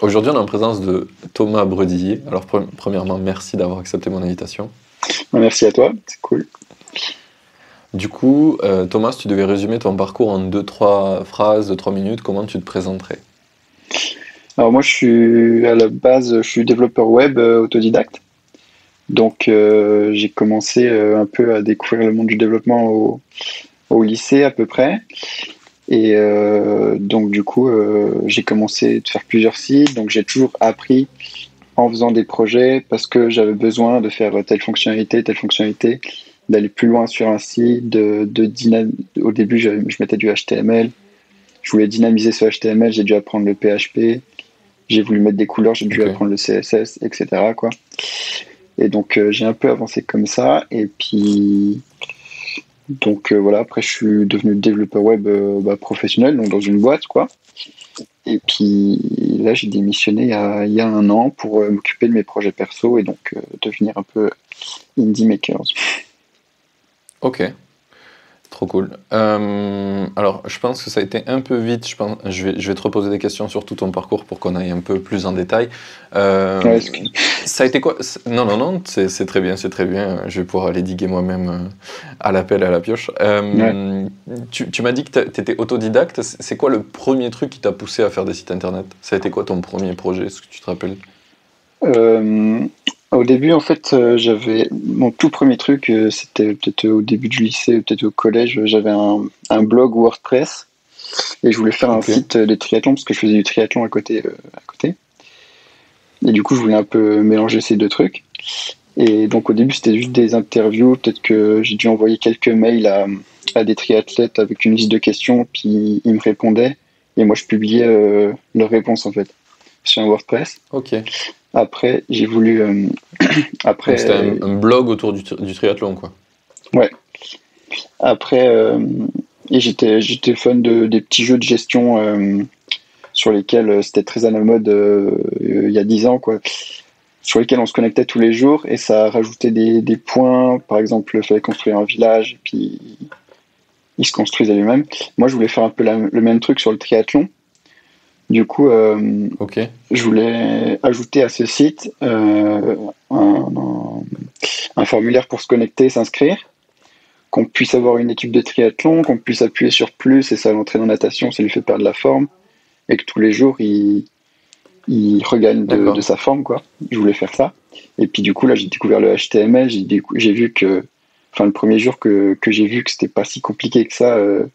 Aujourd'hui, on est en présence de Thomas Bredillier. Alors, premièrement, merci d'avoir accepté mon invitation. Merci à toi, c'est cool. Du coup, euh, Thomas, tu devais résumer ton parcours en deux, trois phrases, deux, trois minutes. Comment tu te présenterais? Alors moi, je suis à la base, je suis développeur web euh, autodidacte. Donc, euh, j'ai commencé un peu à découvrir le monde du développement au, au lycée à peu près. Et donc, du coup, j'ai commencé à faire plusieurs sites. Donc, j'ai toujours appris en faisant des projets parce que j'avais besoin de faire telle fonctionnalité, telle fonctionnalité d'aller plus loin sur un site, de, de au début je, mettais du HTML, je voulais dynamiser ce HTML, j'ai dû apprendre le PHP, j'ai voulu mettre des couleurs, j'ai dû apprendre le CSS, etc. Quoi. Et donc euh, j'ai un peu avancé comme ça, et puis donc euh, voilà, après je suis devenu développeur web euh, bah, professionnel, donc dans une boîte quoi. Et puis là j'ai démissionné il y, a, un an pour m'occuper de mes projets perso et donc devenir un peu indie makers. Ok, trop cool. Euh, alors, je pense que ça a été un peu vite. Je, pense, je, vais, je vais te reposer des questions sur tout ton parcours pour qu'on aille un peu plus en détail. Euh, ça a été quoi? Non, non, non, c'est très bien, c'est très bien. Je vais pouvoir aller diguer moi-même euh, à l'appel à la pioche. Tu, tu m'as dit que tu étais autodidacte. C'est quoi le premier truc qui t'a poussé à faire des sites internet? Ça a été quoi ton premier projet Est-ce que tu te rappelles? Au début, en fait, euh, j'avais mon tout premier truc, euh, c'était peut-être au début du lycée, peut-être au collège, j'avais un, un, blog WordPress et je voulais faire un site de triathlon parce que je faisais du triathlon à côté, euh, à côté. Et du coup, je voulais un peu mélanger ces deux trucs. Et donc, au début, c'était juste des interviews. Peut-être que j'ai dû envoyer quelques mails à, à, des triathlètes avec une liste de questions, puis ils me répondaient. Et moi, je publiais leurs réponses, en fait, sur un WordPress. Ok. Après, j'ai voulu. Euh, après. C'était un, blog autour du, du, triathlon, quoi. Ouais. Après, euh, j'étais, j'étais fan de, des petits jeux de gestion euh, sur lesquels c'était très à la mode il y a 10 ans, quoi. Sur lesquels on se connectait tous les jours et ça rajoutait des, des points. Par exemple, il fallait construire un village, et puis il se construisait lui-même. Moi, je voulais faire un peu le même truc sur le triathlon du coup, euh, je voulais ajouter à ce site euh, un, formulaire pour se connecter, s'inscrire, qu'on puisse avoir une équipe de triathlon, qu'on puisse appuyer sur plus et ça l'entraîne en natation, ça lui fait perdre la forme, et que tous les jours il, il regagne de, sa forme. quoi. Je voulais faire ça. Et puis du coup, là, j'ai découvert le HTML, j'ai vu que, enfin, le premier jour que, que j'ai vu que c'était pas si compliqué que ça, euh,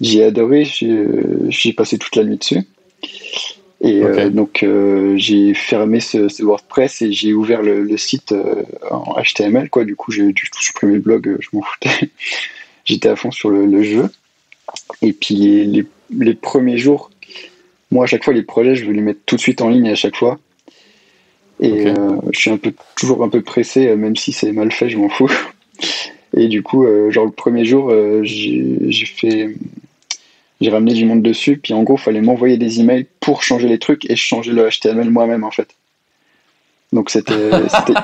j'ai adoré, j'ai passé toute la nuit dessus. Et euh, donc euh, j'ai fermé ce, WordPress et j'ai ouvert le, site euh, en HTML. Quoi. Du coup, j'ai dû supprimer le blog, je m'en foutais. J'étais à fond sur le, jeu. Et puis les, les, premiers jours, moi à chaque fois les projets, je veux les mettre tout de suite en ligne à chaque fois. Et je suis un peu, toujours un peu pressé, même si c'est mal fait, je m'en fous. Et du coup, genre le premier jour, j'ai fait j'ai ramené du monde dessus, puis en gros, il fallait m'envoyer des emails pour changer les trucs et changer le HTML moi-même en fait. Donc c'était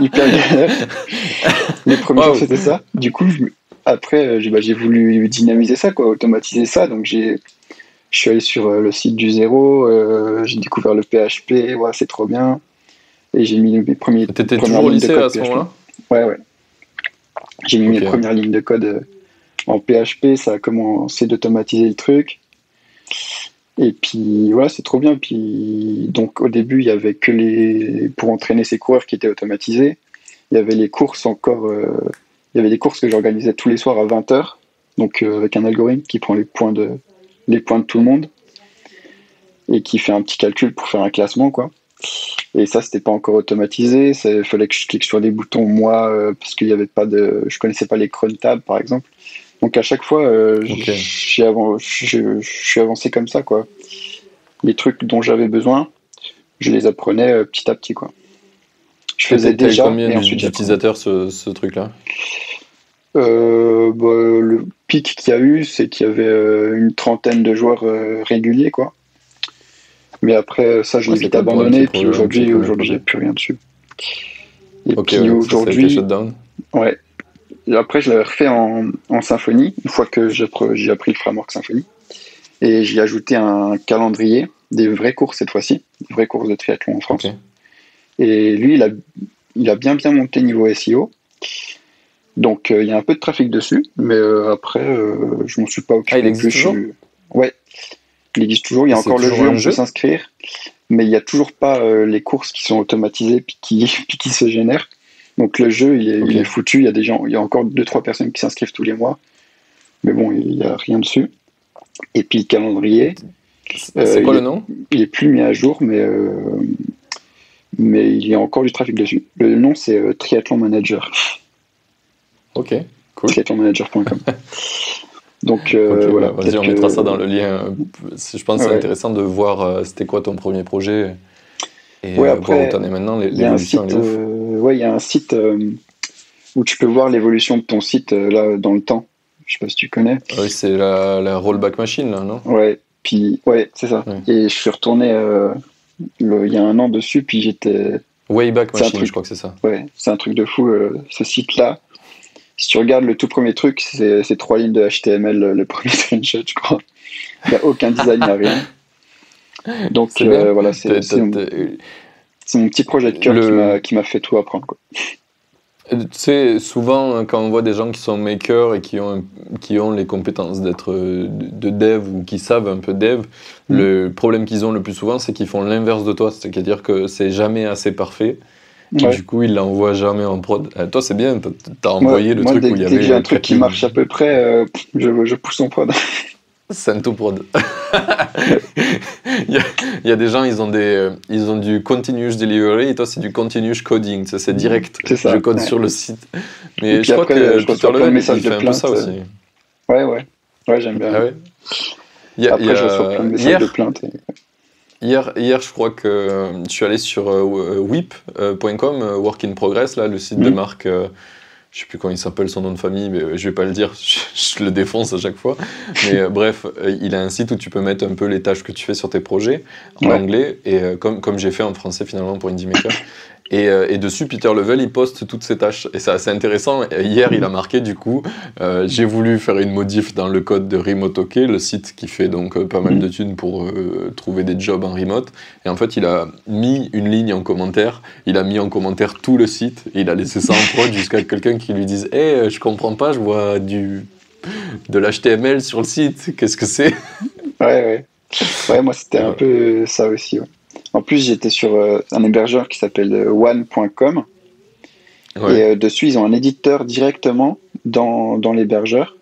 hyper galère. Les premiers jours, c'était ça. Du coup, après, euh, bah, j'ai voulu dynamiser ça, quoi, automatiser ça. Donc j'ai je suis allé sur euh, le site du zéro, euh, j'ai découvert le PHP, ouais, c'est trop bien. Et j'ai mis mes premiers. T'étais toujours au lycée à ce moment-là? Ouais, ouais. J'ai mis mes premières lignes de code en PHP, ça a commencé d'automatiser le truc. Et puis voilà, c'est trop bien. Puis donc au début, il y avait que les pour entraîner ces coureurs qui étaient automatisés. Il y avait les courses encore. Euh, il y avait des courses que j'organisais tous les soirs à 20h, donc euh, avec un algorithme qui prend les points de tout le monde et qui fait un petit calcul pour faire un classement quoi. Et ça, c'était pas encore automatisé. Il fallait que je clique sur des boutons moi euh, parce qu'il y avait pas de, je connaissais pas les cron tab par exemple. Donc à chaque fois, euh, je, suis avancé comme ça, quoi. Les trucs dont j'avais besoin, je les apprenais euh, petit à petit, quoi. Je faisais déjà. Combien d'utilisateurs ce, ce truc-là? Euh, bah, Le pic qu'il y a eu, c'est qu'il y avait une trentaine de joueurs réguliers, quoi. Mais après, ça, je l'ai vite abandonné. Puis aujourd'hui, aujourd'hui, j'ai plus rien dessus. Et puis aujourd'hui, ouais, après, je l'avais refait en, symphonie, une fois que j'ai appris le framework symphonie. Et j'y ai ajouté un calendrier, des vraies courses cette fois-ci, des vraies courses de triathlon en France. Et lui, il a, il a bien bien monté niveau SEO. Donc euh, il y a un peu de trafic dessus, mais euh, après, euh, je m'en suis pas occupé. Ah, il existe. Je toujours? Ouais, il existe toujours. Il y a encore le jeu, on peut s'inscrire, mais il n'y a toujours pas euh, les courses qui sont automatisées puis qui, puis qui se génèrent. Donc le jeu, il est, Ok. il est foutu. Il y a des gens, il y a encore deux trois personnes qui s'inscrivent tous les mois, mais bon, il n'y a rien dessus. Et puis le calendrier, C'est Euh, quoi il le nom? il est plus mis à jour, mais euh, mais il y a encore du trafic dessus. Le nom c'est euh, Triathlon Manager, Ok, cool. triathlonmanager.com. Donc voilà. bah, Vas-y, on mettra que- ça dans le lien. Je pense que c'est intéressant de voir c'était quoi ton premier projet et Ouais, après, voir où t'en es maintenant. L'évolution, elle est ouf. Ouais, il y a un site euh, où tu peux voir l'évolution de ton site euh, là dans le temps. Je sais pas si tu connais. Ah Oui, c'est la, la rollback machine, là, non? Ouais. Puis ouais, c'est ça. Ouais. Et je suis retourné euh, il y a un an dessus, puis j'étais Wayback Machine, truc. je crois que c'est ça. Ouais, c'est un truc de fou, euh, ce site-là. Si tu regardes le tout premier truc, c'est trois lignes de HTML, le, le premier screenshot, je crois. Il n'y a aucun design, il n'y a rien. Donc euh, voilà, c'est c'est mon, petit projet de cœur Le- qui m'a- fait tout apprendre. Quoi. Tu sais, souvent, euh, quand on voit des gens qui sont makers et qui ont, qui ont les compétences d'être euh, de de dev ou qui savent un peu dev, Mm. le problème qu'ils ont le plus souvent, c'est qu'ils font l'inverse de toi. C'est-à-dire que c'est jamais assez parfait. Et Ouais. du coup, ils l'envoient jamais en prod. Euh, toi, c'est bien, t'as- envoyé le moi, truc dès, où il y dès avait. que j'ai un truc qui marche à peu près, euh, je, je pousse en prod. Santo prod. il, y a, il y a des gens, ils ont, des, euh, ils ont du continuous delivery et toi, c'est du continuous coding. C'est direct. Ça, Je code ouais. sur le site. Mais je crois après, que je Peter messages il de fait un peu ça plainte, aussi. Ouais, ouais. Ouais, j'aime bien. Ah ouais y a- il y Après, a- je reçois plein de messages hier, de plainte. et- hier, hier, je crois que euh, je suis allé sur euh, whip.com, euh, Work in Progress, là, le site de Mhm. Je sais plus comment il s'appelle son nom de famille, mais euh, je vais pas le dire, je, je le défonce à chaque fois. Mais euh, bref, euh, il a un site où tu peux mettre un peu les tâches que tu fais sur tes projets en Ouais. anglais, et euh, comme, comme j'ai fait en français finalement pour Indie Maker. Et, euh, et dessus, Peter Level, il poste toutes ses tâches. Et c'est assez intéressant. Hier, il a marqué, du coup, euh, j'ai voulu faire une modif dans le code de Remote le site qui fait donc euh, pas mal de thunes pour euh, trouver des jobs en remote. Et en fait, il a mis une ligne en commentaire. Il a mis en commentaire tout le site. Et il a laissé ça en prod jusqu'à quelqu'un qui lui dise Hé, je comprends pas, je vois du de l'HTML sur le site. Qu'est-ce que c'est? Ouais, ouais. Ouais, moi, c'était un peu ça aussi. ouais. En plus, j'étais sur euh, un hébergeur qui s'appelle euh, one.com. Et euh, dessus, ils ont un éditeur directement dans, dans l'hébergeur.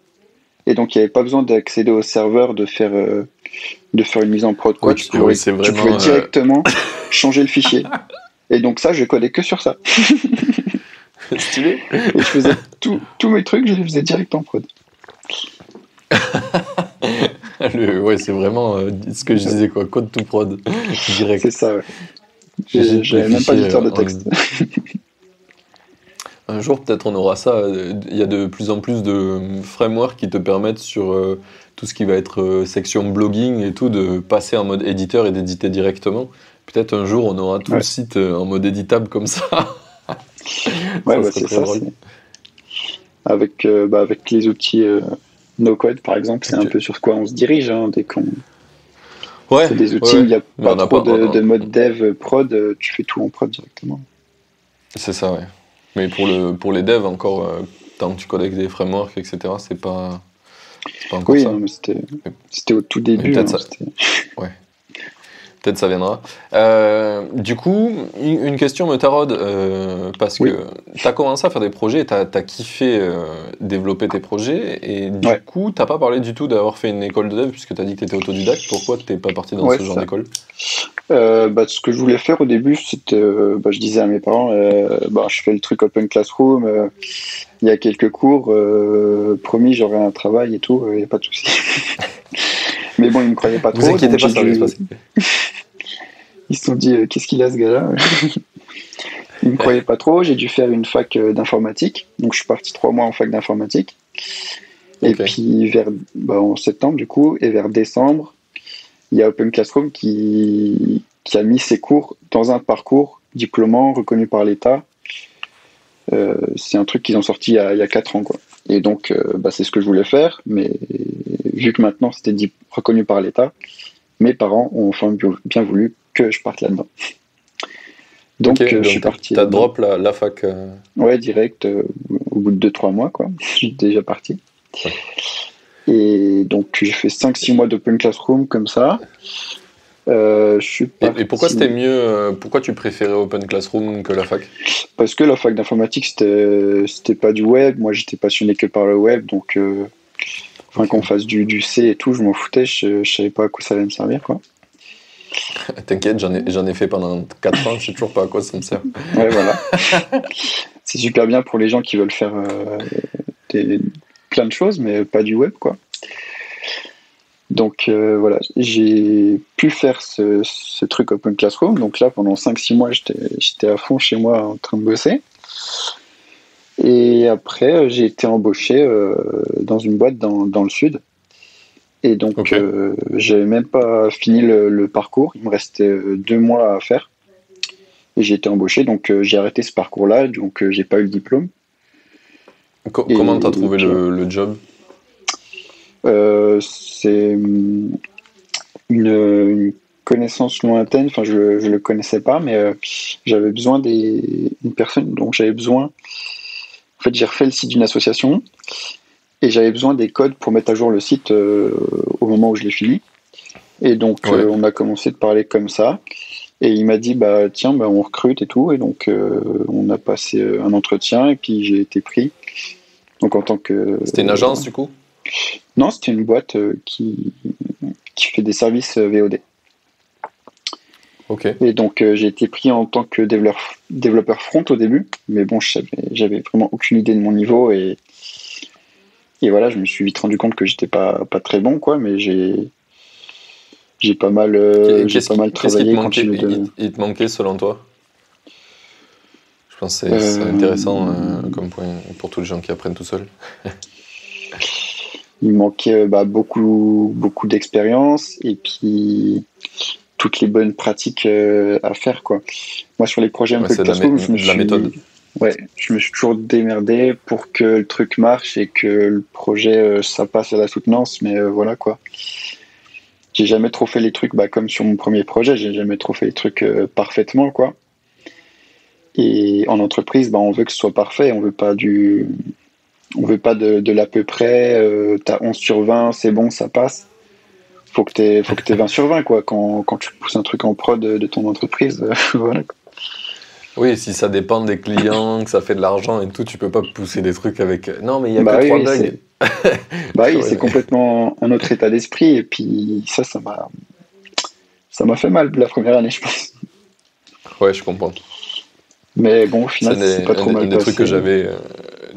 Et donc, il n'y avait pas besoin d'accéder au serveur, de faire, de faire une mise en prod. Quoi. Ouais, tu, oui, pouvais, c'est tu vraiment, pouvais directement changer le fichier. Et donc, ça, je codais que sur ça. Stylé. Et je faisais tous mes trucs, je les faisais direct en prod. Le- ouais, c'est vraiment euh, ce que je disais, quoi. Code to prod. Direct. C'est ça, ouais. Des J'avais même pas d'éditeur de euh, texte. Un jour, peut-être, on aura ça. Euh, Il y a de plus en plus de frameworks qui te permettent sur euh, tout ce qui va être euh, section blogging et tout, de passer en mode éditeur et d'éditer directement. Peut-être un jour, on aura tout Ouais. le site euh, en mode éditable comme ça. Ouais, bah, c'est ça. Avec, euh, bah, avec les outils euh, no-code, par exemple, c'est un peu sur quoi on se dirige. Hein, dès qu'on Ouais, fait des outils, ouais, il n'y a pas trop pas- de, mode dev prod, euh, tu fais tout en prod directement. c'est ça, ouais. Mais pour, le, pour les devs, encore, euh, tant que tu codes avec des frameworks, etc., c'est pas, pas encore Oui, ça. mais c'était au tout début. hein, ça- c'était- Peut-être ça viendra. Euh, du coup, une question me taraude, euh, parce Oui. que tu as commencé à faire des projets, tu as, kiffé euh, développer tes projets, et du Ouais. coup, tu pas parlé du tout d'avoir fait une école de dev, puisque tu as dit que tu étais autodidacte. Pourquoi tu pas parti dans Ouais, ce genre d'école? Bah, ce que je voulais faire au début, c'était, bah, je disais à mes parents, bah, je fais le truc Open Classroom, il y a quelques cours, promis, j'aurai un travail et tout, il n'y a pas de souci. Mais bon, ils me croyaient pas trop. Vous inquiétez pas, ça va se passer. Ils se sont dit, euh, qu'est-ce qu'il a ce gars-là Ils me croyaient pas trop. J'ai dû faire une fac euh, d'informatique. Donc je suis parti trois mois en fac d'informatique. Et puis vers bah, en septembre du coup et vers décembre, il y a Open Classroom qui, qui a mis ses cours dans un parcours diplômant reconnu par l'État. Euh, c'est un truc qu'ils ont sorti il y, a, il y a quatre ans quoi. Et donc, bah, c'est ce que je voulais faire, mais vu que maintenant c'était reconnu par l'État, mes parents ont enfin bien voulu que je parte là-dedans. Donc, je suis parti. T'as drop la, la fac Ouais, direct, au bout de 2-3 mois, quoi. je suis déjà parti. Et donc, j'ai fait 5-6 mois d'open classroom comme ça. Euh, je suis et, pourquoi c'était mieux euh, Pourquoi tu préférais Open Classroom que la fac? Parce que la fac d'informatique c'était c'était pas du web. Moi j'étais passionné que par le web, donc euh, qu'on fasse du, du, C et tout, je m'en foutais. Je, je, savais pas à quoi ça allait me servir quoi. T'inquiète, j'en ai, ai fait pendant 4 ans, je sais toujours pas à quoi ça me sert. Ouais voilà. C'est super bien pour les gens qui veulent faire des, plein de choses, mais pas du web quoi. Donc euh, voilà, j'ai pu faire ce, truc Open Classroom. Donc là, pendant 5-6 mois, j'étais à fond chez moi en train de bosser. Et après, euh, j'ai été embauché euh, dans une boîte dans, le sud. Et donc, j'avais même pas fini le, parcours. Il me restait deux mois à faire. Et j'ai été embauché. Donc, j'ai arrêté ce parcours-là. Donc, j'ai pas eu le diplôme. comment tu as trouvé le job? C'est hum, une, connaissance lointaine, enfin je ne le connaissais pas, mais euh, j'avais besoin d'une personne, donc j'avais besoin, en fait j'ai refait le site d'une association, et j'avais besoin des codes pour mettre à jour le site euh, au moment où je l'ai fini. Et donc on a commencé de parler comme ça. Et il m'a dit bah tiens bah, on recrute et tout et donc on a passé un entretien et puis j'ai été pris. Donc en tant que c'était une agence du coup? Non, c'était une boîte euh, qui, qui fait des services euh, VOD. Ok. Et donc euh, j'ai été pris en tant que développeur, front au début, mais bon, j'avais vraiment aucune idée de mon niveau et, et voilà, je me suis vite rendu compte que j'étais pas, pas très bon, quoi, mais j'ai j'ai pas mal, j'ai pas mal travaillé. il, te manquait selon toi? Je pense que c'est intéressant comme point pour tous les gens qui apprennent tout seuls. il manquait bah, beaucoup, beaucoup d'expérience et puis toutes les bonnes pratiques euh, à faire. Quoi. Moi, sur les projets un peu de la, je me suis, la méthode. Ouais, je me suis toujours démerdé pour que le truc marche et que le projet, euh, ça passe à la soutenance, mais euh, voilà quoi. J'ai jamais trop fait les trucs, bah, comme sur mon premier projet, j'ai jamais trop fait les trucs parfaitement, quoi. Et en entreprise, bah, on veut que ce soit parfait, on veut pas du, on veut pas de, l'à peu près, euh, tu as 11 sur 20, c'est bon, ça passe. Faut que tu aies, 20 sur 20 quoi, quand, tu pousses un truc en prod de, ton entreprise. voilà, Oui, si ça dépend des clients, que ça fait de l'argent et tout, tu peux pas pousser des trucs avec. Non, mais il y a bah que trois bugs. bah oui, c'est complètement un autre état d'esprit. Et puis ça, ça m'a, ça m'a fait mal la première année, je pense. Ouais, je comprends. Mais bon, au final, c'est pas trop mal. Un des trucs que j'avais, euh,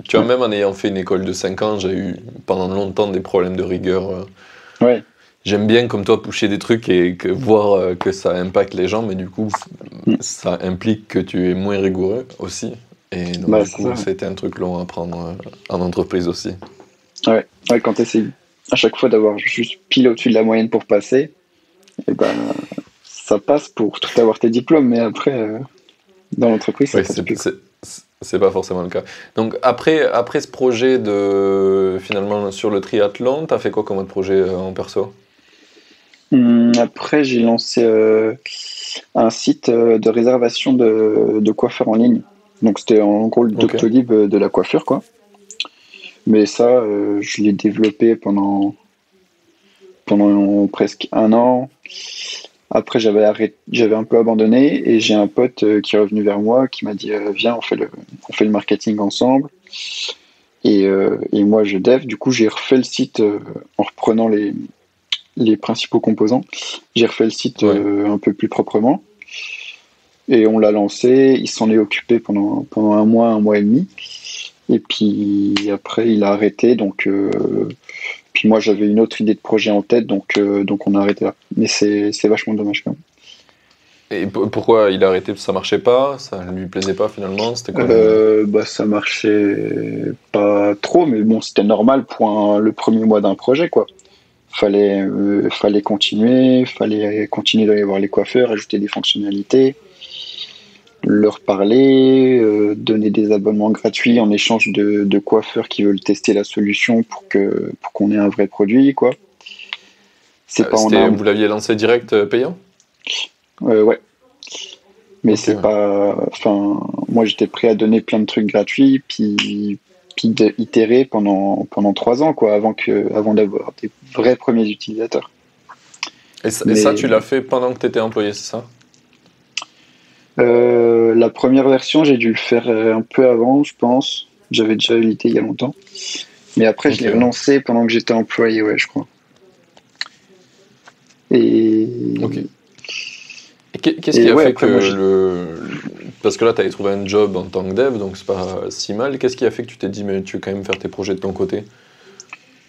tu vois, même en ayant fait une école de 5 ans, j'ai eu pendant longtemps des problèmes de rigueur. Euh. Ouais. J'aime bien, comme toi, pousser des trucs et que, voir euh, que ça impacte les gens, mais du coup, mm. ça implique que tu es moins rigoureux aussi. Et donc, bah, du coup, c'était un truc long à prendre euh, en entreprise aussi. Ouais, ouais quand tu essaies à chaque fois d'avoir juste pile au-dessus de la moyenne pour passer, et eh ben, ça passe pour tout avoir tes diplômes, mais après, dans l'entreprise, ça ouais, c'est pas forcément le cas. Donc après, après ce projet de finalement sur le triathlon, tu as fait quoi comme autre projet euh, en perso? Hum, Après, j'ai lancé euh, un site euh, de réservation de, de coiffeurs en ligne. Donc c'était en gros le Doctolib de la coiffure, quoi. Mais ça, je l'ai développé pendant, pendant presque un an. Après, j'avais arrêté, j'avais un peu abandonné et j'ai un pote euh, qui est revenu vers moi qui m'a dit euh, viens, on fait le, on fait le marketing ensemble. Et, euh, et moi, je dev. Du coup, j'ai refait le site en reprenant les, les principaux composants. J'ai refait le site un peu plus proprement. Et on l'a lancé. Il s'en est occupé pendant, pendant un mois, un mois et demi. Et puis après, il a arrêté. Donc, puis moi, j'avais une autre idée de projet en tête, donc, euh, donc on a arrêté là. Mais c'est vachement dommage quand même. Et pourquoi il a arrêté? Ça marchait pas? Ça lui plaisait pas finalement? C'était quoi euh, bah, Ça marchait pas trop, mais bon, c'était normal pour le premier mois d'un projet, quoi. Fallait, euh, fallait continuer, fallait continuer d'aller voir les coiffeurs, ajouter des fonctionnalités. Leur parler, euh, donner des abonnements gratuits en échange de, de, coiffeurs qui veulent tester la solution pour que pour qu'on ait un vrai produit, quoi. C'est pas en Vous l'aviez lancé direct payant? Ouais. Mais c'est pas. Enfin, moi j'étais prêt à donner plein de trucs gratuits, puis puis d'itérer pendant pendant trois ans, quoi, avant que avant d'avoir des vrais premiers utilisateurs. Et ça, tu l'as fait pendant que tu étais employé, c'est ça? Euh, La première version, j'ai dû le faire euh, un peu avant, je pense. J'avais déjà l'idée il y a longtemps. Mais après, je l'ai relancé pendant que j'étais employé, ouais, je crois. Et. Ok. Qu'est-ce qui a fait que le. Parce que là, tu avais trouvé un job en tant que dev, donc c'est pas si mal. Qu'est-ce qui a fait que tu t'es dit, mais tu veux quand même faire tes projets de ton côté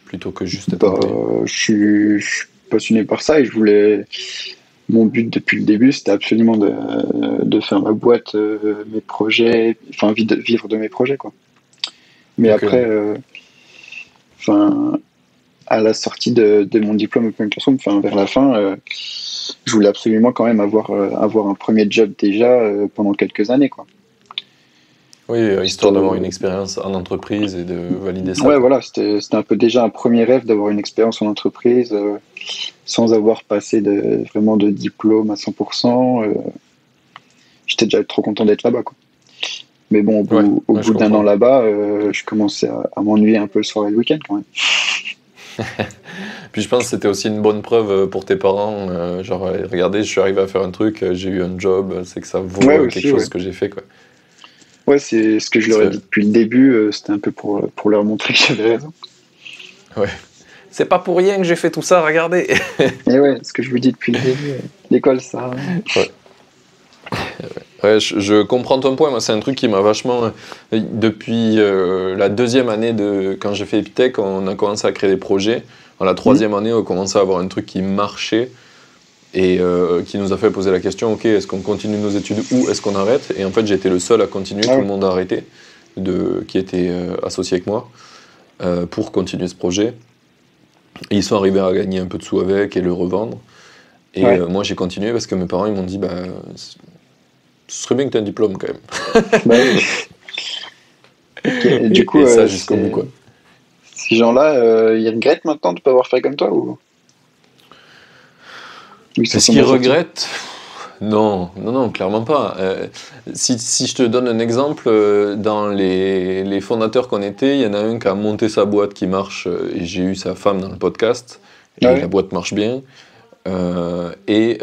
Plutôt que juste être bah, je, suis, passionné par ça et je voulais. Mon but depuis le début, c'était absolument de, de, faire ma boîte, euh, mes projets, enfin vivre de mes projets, quoi. Mais après, euh, à la sortie de, de mon diplôme Open Classroom, enfin vers la fin, euh, je voulais absolument quand même avoir, avoir un premier job déjà pendant quelques années, quoi. Oui, euh, histoire d'avoir une expérience en entreprise et de valider ça. Ouais, voilà, c'était un peu déjà un premier rêve d'avoir une expérience en entreprise euh, sans avoir passé de, vraiment de diplôme à 100%. Euh, J'étais déjà trop content d'être là-bas. Mais bon, au bout, d'un an là-bas, je commençais à, m'ennuyer un peu le soir et le week-end quand même. Puis je pense que c'était aussi une bonne preuve pour tes parents. genre, regardez, je suis arrivé à faire un truc, j'ai eu un job, c'est que ça vaut quelque chose que j'ai fait. Quoi. Ouais, c'est ce que je leur ai dit depuis le début. Euh, c'était un peu pour, pour leur montrer que j'avais raison. Ouais. C'est pas pour rien que j'ai fait tout ça, regardez. Et ouais, ce que je vous dis depuis le début. Euh, l'école, ça. Ouais. Ouais, je, comprends ton point. Moi, c'est un truc qui m'a vachement. Euh, depuis la deuxième année de quand j'ai fait Epitech, on a commencé à créer des projets. En la troisième mmh. année, on a commencé à avoir un truc qui marchait et euh, qui nous a fait poser la question ok, est-ce qu'on continue nos études ou est-ce qu'on arrête? Et en fait, j'étais le seul à continuer, ah tout le monde a arrêté, de, qui était euh, associé avec moi, euh, pour continuer ce projet. Et ils sont arrivés à gagner un peu de sous avec et le revendre. Et moi, j'ai continué parce que mes parents ils m'ont dit bah, ce serait bien que tu aies un diplôme quand même. Bah du coup, ça jusqu'au bout. Quoi. Ces gens-là, ils regrettent maintenant de ne pas avoir fait comme toi ou? Est-ce qu'ils regrettent non, non, non, clairement pas. Euh, si, si, je te donne un exemple, euh, dans les, les fondateurs qu'on était, il y en a un qui a monté sa boîte qui marche, euh, et j'ai eu sa femme dans le podcast, et ah la boîte marche bien. et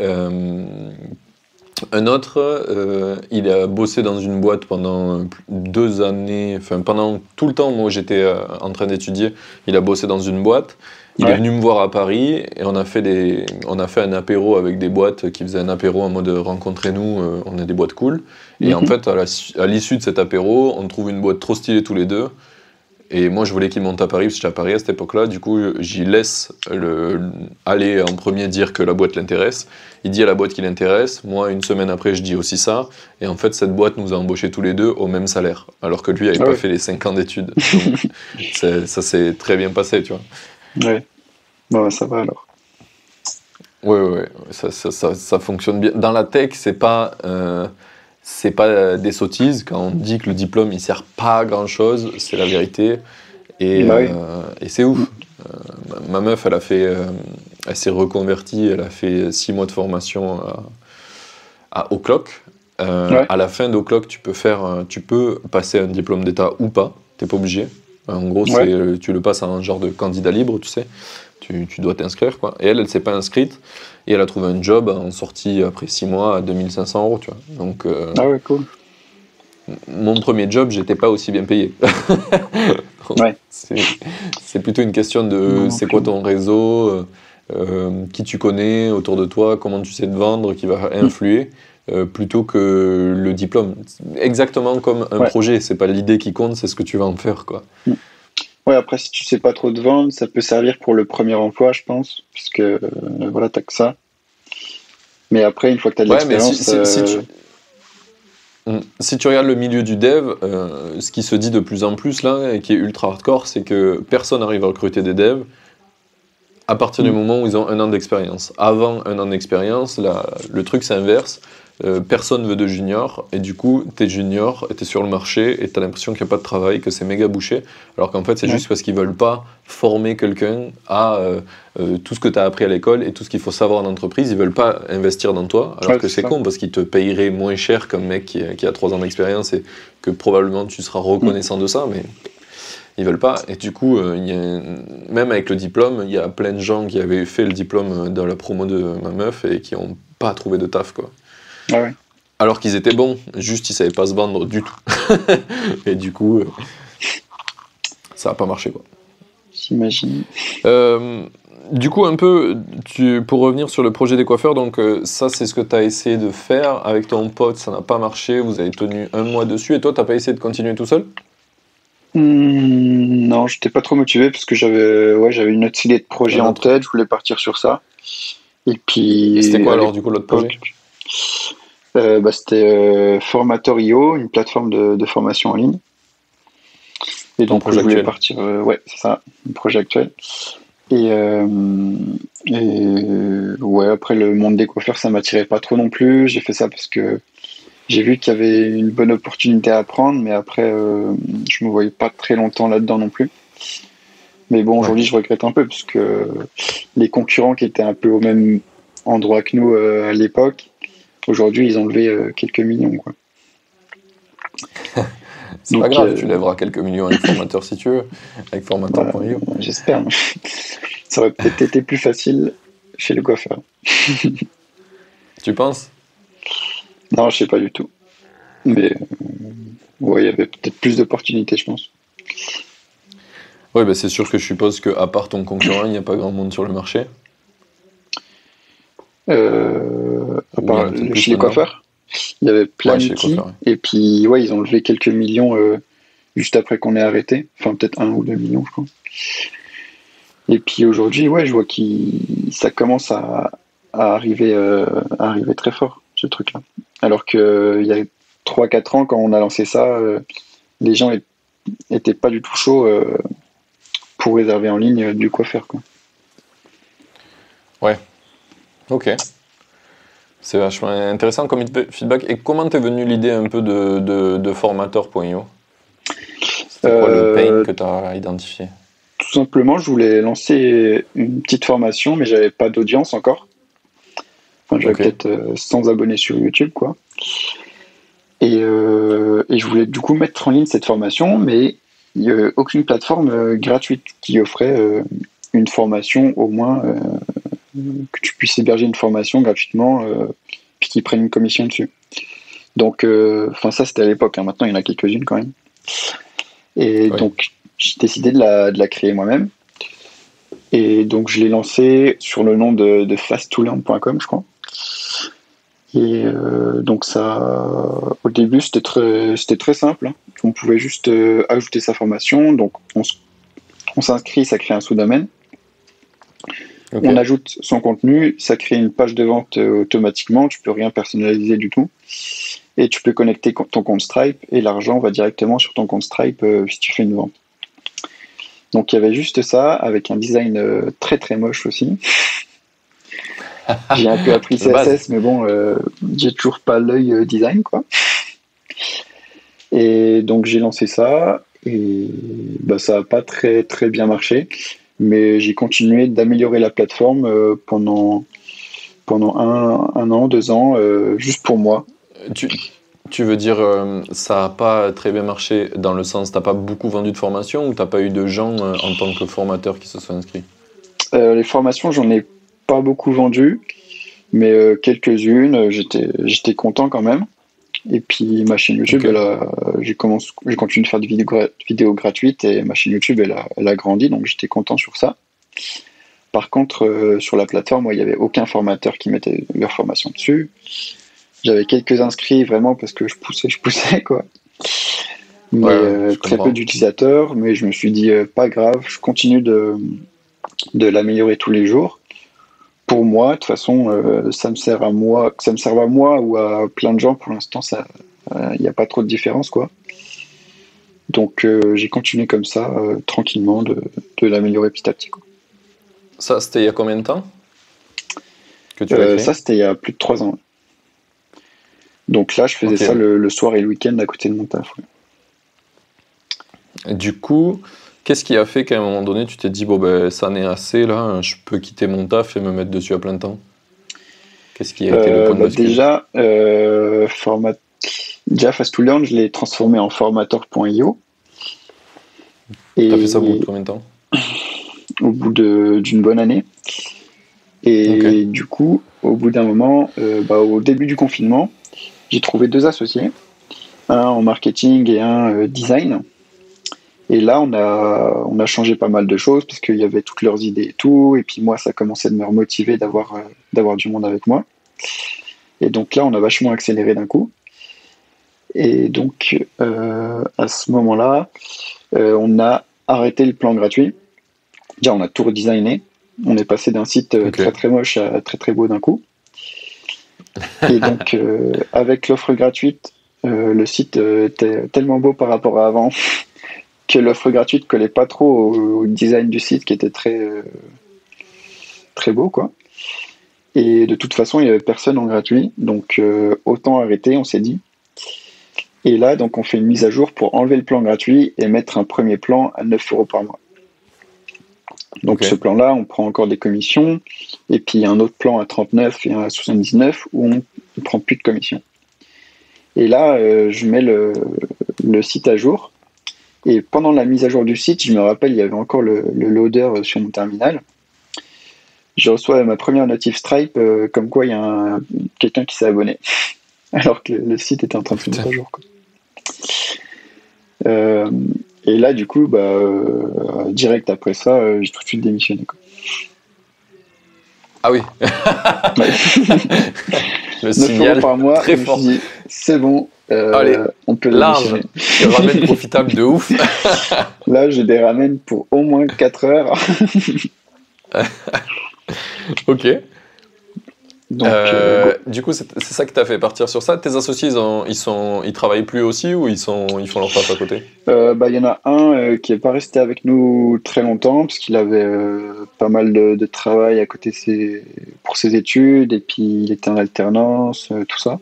un autre, il a bossé dans une boîte pendant deux années, enfin pendant tout le temps où j'étais en train d'étudier, il a bossé dans une boîte. Il est venu me voir à Paris et on a fait des, on a fait un apéro avec des boîtes qui faisaient un apéro en mode rencontrez-nous, euh, on a des boîtes cool. Et en mhm. fait, à l'issue de cet apéro, on trouve une boîte trop stylée tous les deux. Et moi, je voulais qu'il monte à Paris, parce que j'étais à Paris à cette époque-là. Du coup, j'y laisse le, aller en premier dire que la boîte l'intéresse. Il dit à la boîte qu'il l'intéresse. Moi, une semaine après, je dis aussi ça. Et en fait, cette boîte nous a embauchés tous les deux au même salaire. Alors que lui n'avait ah pas fait les 5 ans d'études. ça s'est très bien passé, tu vois. Ouais. Bon, ça va alors. Oui, oui, ça, ça, ça, fonctionne bien. Dans la tech, c'est pas, euh, c'est pas des sottises. Quand on dit que le diplôme, il sert pas à grand chose, c'est la vérité. Et, bah euh, et c'est ouf. Euh, ma meuf, elle a fait, elle s'est reconvertie, elle a fait six mois de formation à, à O'Clock. À la fin d'Oclock, tu peux faire, tu peux passer un diplôme d'état ou pas. T'es pas obligé. En gros, tu le passes à un genre de candidat libre, tu sais. Tu, tu dois t'inscrire, quoi. Et elle, elle s'est pas inscrite. Et elle a trouvé un job en sortie après 6 mois à 2500 euros, tu vois. Donc, euh, ah ouais, cool. Mon premier job, j'étais pas aussi bien payé. ouais. C'est plutôt une question de c'est quoi ton réseau, euh, euh, qui tu connais autour de toi, comment tu sais te vendre, qui va influer. Plutôt que le diplôme. Exactement comme un projet, c'est pas l'idée qui compte, c'est ce que tu vas en faire. Quoi. Ouais, après, si tu sais pas trop te vendre, ça peut servir pour le premier emploi, je pense, puisque euh, voilà, t'as que ça. Mais après, une fois que as de l'expérience. Hmm. Si, tu... regardes le milieu du dev, euh, ce qui se dit de plus en plus là, et qui est ultra hardcore, c'est que personne n'arrive à recruter des devs à partir du hmm. moment où ils ont un an d'expérience. Avant un an d'expérience, le truc s'inverse. Euh, personne veut de junior, et du coup, tu es junior, tu es sur le marché, et tu as l'impression qu'il n'y a pas de travail, que c'est méga bouché, alors qu'en fait, c'est juste parce qu'ils veulent pas former quelqu'un à euh, euh, tout ce que tu as appris à l'école et tout ce qu'il faut savoir en entreprise, ils veulent pas investir dans toi, alors que c'est con, parce qu'ils te payeraient moins cher qu'un mec qui, qui, a 3 ans d'expérience, et que probablement tu seras reconnaissant de ça, mais ils veulent pas. Et du coup, y a, même avec le diplôme, il y a plein de gens qui avaient fait le diplôme dans la promo de ma meuf et qui n'ont pas trouvé de taf, quoi. Ah Alors qu'ils étaient bons, juste ils savaient pas se vendre du tout. et du coup, euh, ça n'a pas marché quoi. J'imagine. Euh, du coup, un peu, tu, pour revenir sur le projet des coiffeurs, donc euh, ça c'est ce que tu as essayé de faire avec ton pote, ça n'a pas marché, vous avez tenu un mois dessus, et toi tu n'as pas essayé de continuer tout seul? Non, hmm, Non, j'étais pas trop motivé parce que j'avais ouais, j'avais une autre série de projets en tête, je voulais partir sur ça. Et puis. C'était quoi alors du coup l'autre projet? Euh, bah, C'était euh, Formator.io, une plateforme de, formation en ligne. Et donc, je voulais partir. Euh, ouais, c'est ça, un projet actuel. Et, ouais, après, le monde des coiffeurs, ça m'attirait pas trop non plus. J'ai fait ça parce que j'ai vu qu'il y avait une bonne opportunité à prendre, mais après, je me voyais pas très longtemps là-dedans non plus. Mais bon, aujourd'hui, je regrette un peu parce que les concurrents qui étaient un peu au même endroit que nous à l'époque, Aujourd'hui, ils ont levé euh, quelques millions. Quoi. C'est pas grave, tu euh, lèveras quelques millions avec formateur si tu veux, avec formateur.io. J'espère. Ça aurait peut-être été plus facile chez le coiffeur. tu penses? Non, je sais pas du tout. Mais euh, ouais, il y avait peut-être plus d'opportunités, je pense. Oui, bah c'est sûr que je suppose qu'à part ton concurrent, il n'y a pas grand monde sur le marché. Euh, chez les coiffeurs. Il y avait plein d'outils. Et puis, ouais, ils ont levé quelques millions euh, juste après qu'on ait arrêté. Enfin, peut-être un ou deux millions, je crois. Et puis aujourd'hui, ouais, je vois que ça commence à, arriver, euh, à arriver très fort, ce truc-là. Alors qu'il y a 3-4 ans, quand on a lancé ça, les gens n'étaient pas du tout chauds pour réserver en ligne du coiffeur. Quoi. Ouais, Ok. C'est vachement intéressant comme feedback. Et comment t'es venue l'idée un peu de, de, de formateur.io C'était quoi le pain euh, que tu as identifié? Tout simplement, je voulais lancer une petite formation, mais j'avais pas d'audience encore. Enfin, j'avais peut-être 100 euh, abonnés sur YouTube, quoi. Et, euh, et, je voulais du coup mettre en ligne cette formation, mais il n'y a aucune plateforme gratuite qui offrait une formation au moins que tu puisses héberger une formation gratuitement, euh, puis qu'ils prennent une commission dessus. Donc, euh, enfin, ça c'était à l'époque, hein. maintenant il y en a quelques-unes quand même. Et donc, j'ai décidé de la, de la créer moi-même. Et donc, je l'ai lancé sur le nom de, de fasttolearn.com, je crois. Et euh, donc, ça, au début, c'était très, c'était très simple. Hein. On pouvait juste ajouter sa formation. Donc, on, on s'inscrit, ça crée un sous-domaine. On ajoute son contenu, ça crée une page de vente euh, automatiquement, tu peux rien personnaliser du tout. Et tu peux connecter ton compte Stripe et l'argent va directement sur ton compte Stripe euh, si tu fais une vente. Donc il y avait juste ça, avec un design euh, très très moche aussi. j'ai un peu appris CSS, mais bon, j'ai toujours pas l'œil design quoi. Et donc j'ai lancé ça et bah, ça n'a pas très très bien marché mais j'ai continué d'améliorer la plateforme euh, pendant, pendant un, un an, deux ans, euh, juste pour moi. Tu, tu veux dire, euh, ça n'a pas très bien marché dans le sens, tu n'as pas beaucoup vendu de formation ou tu n'as pas eu de gens en tant que formateur qui se sont inscrits? Les formations, j'en ai pas beaucoup vendu, mais quelques-unes, j'étais content quand même. Et puis ma chaîne YouTube, j'ai continué de faire des vidéos, gratuites et ma chaîne YouTube, elle a, elle a grandi, donc j'étais content sur ça. Par contre, euh, sur la plateforme, il n'y avait aucun formateur qui mettait leur formation dessus. J'avais quelques inscrits vraiment parce que je poussais, je poussais quoi. Mais euh, très peu d'utilisateurs, mais je me suis dit euh, pas grave, je continue de, de l'améliorer tous les jours pour moi, de toute façon, euh, ça me sert à moi, que ça me serve à moi ou à plein de gens, pour l'instant, ça, il euh, n'y a pas trop de différence, quoi. Donc, euh, j'ai continué comme ça, tranquillement, de, de l'améliorer petit à petit. Quoi. Ça, c'était il y a combien de temps que tu Ça, c'était il y a plus de trois ans. Donc là, je faisais ça le, soir et le week-end à côté de mon taf. du coup, qu'est-ce qui a fait qu'à un moment donné, tu t'es dit, bon, ben, ça n'est assez, là, je peux quitter mon taf et me mettre dessus à plein temps? Qu'est-ce qui a été le point de bah, Déjà, euh, format... déjà Fast to Learn, je l'ai transformé en formator.io. Tu as fait ça au bout de combien de temps? Au bout d'une bonne année. Et du coup, au bout d'un moment, euh, bah, au début du confinement, j'ai trouvé deux associés, un en marketing et un euh, design. Et là, on a, on a changé pas mal de choses parce qu'il y avait toutes leurs idées et tout. Et puis moi, ça commençait de me remotiver d'avoir euh, d'avoir du monde avec moi. Et donc là, on a vachement accéléré d'un coup. Et donc, à ce moment-là, on a arrêté le plan gratuit. Déjà, on a tout redesigné. On est passé d'un site euh, très très moche à très très beau d'un coup. Et donc, euh, avec l'offre gratuite, euh, le site était tellement beau par rapport à avant que l'offre gratuite collait pas trop au, design du site qui était très très beau quoi. Et de toute façon, il n'y avait personne en gratuit, donc autant arrêter, on s'est dit. Et là, donc, on fait une mise à jour pour enlever le plan gratuit et mettre un premier plan à 9 euros par mois. Donc ce plan-là, on prend encore des commissions, et puis un autre plan à 39 et un à 79 où on ne prend plus de commissions. Et là, euh, je mets le, site à jour, et pendant la mise à jour du site, je me rappelle, il y avait encore le, loader sur mon terminal. Je reçois ma première notif Stripe, euh, comme quoi il y a quelqu'un qui s'est abonné, alors que le, site était en train de se mettre à jour. Euh, et là, du coup, bah, euh, direct après ça, euh, j'ai tout de suite démissionné. Ah oui. le signal par mois, très fort. C'est bon, euh, on peut large. Tu ramènes profitable de ouf. là, j'ai des ramènes pour au moins 4 heures. ok. Euh, euh, du coup, c'est ça qui t'a fait partir sur ça. Tes associés, ils, sont, ils travaillent plus aussi ou ils, sont, ils font leur taf à côté? Euh, bah, Il y en a un qui n'est pas resté avec nous très longtemps parce qu'il avait pas mal de, travail à côté ses, pour ses études et puis il était en alternance, tout ça.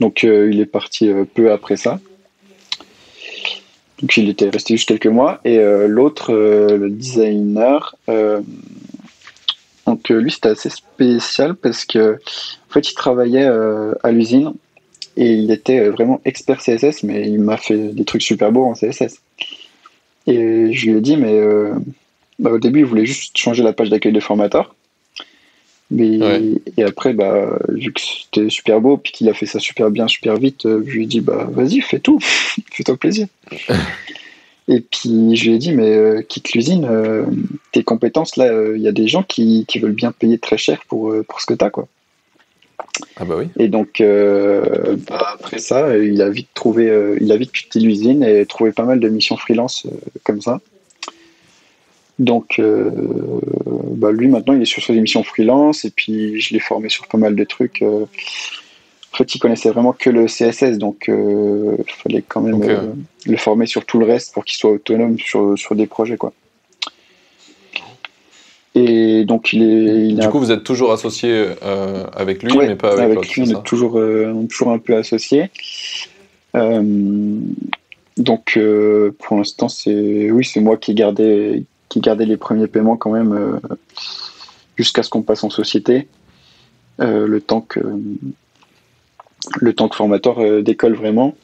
Donc il est parti peu après ça. Donc il était resté juste quelques mois. Et l'autre, le designer, donc euh, lui, c'était assez spécial parce que en fait, il travaillait euh, à l'usine et il était euh, vraiment expert CSS, mais il m'a fait des trucs super beaux en CSS. Et je lui ai dit, mais bah, au début, il voulait juste changer la page d'accueil de formateur. Mais, Et après, bah, vu que c'était super beau, puis qu'il a fait ça super bien, super vite, je lui ai dit, bah, vas-y, fais tout, fais-toi plaisir. Et puis je lui ai dit, mais euh, quitte l'usine, euh, tes compétences, là, euh, il y a des gens qui, qui, veulent bien payer très cher pour, pour ce que tu as. Quoi. Ah bah oui. Et donc, bah, après ça, il a vite trouvé, il a vite quitté l'usine et trouvé pas mal de missions freelance comme ça. Donc, bah, lui, maintenant, il est sur ses émissions freelance et puis je l'ai formé sur pas mal de trucs. En fait, il connaissait vraiment que le CSS, donc il fallait quand même le former sur tout le reste pour qu'il soit autonome sur, sur des projets. Quoi. Et donc, il est. du coup, vous êtes toujours associé euh, avec lui, mais pas avec, avec lui. On est toujours, euh, toujours un peu associé. Euh, donc, pour l'instant, c'est oui, c'est moi qui ai gardé, qui gardé les premiers paiements quand même jusqu'à ce qu'on passe en société. le temps que le temps que formateur décolle vraiment.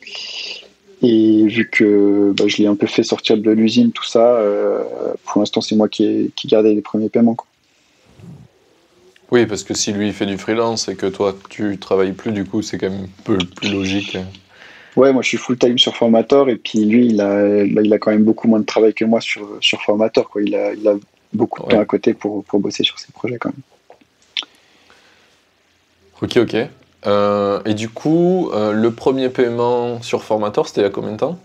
Et vu que bah, je l'ai un peu fait sortir de l'usine, tout ça, euh, pour l'instant, c'est moi qui qui gardé les premiers paiements. Oui, parce que si lui fait du freelance et que toi tu travailles plus, du coup, c'est quand même un peu plus logique. Ouais, moi je suis full time sur Formator et puis lui, il a, bah, il a quand même beaucoup moins de travail que moi sur, sur Formator. Quoi. Il, a, il a beaucoup de temps à côté pour, pour bosser sur ses projets quand même. Ok, ok. Euh, et du coup, euh, le premier paiement sur Formator, c'était il y a combien de temps?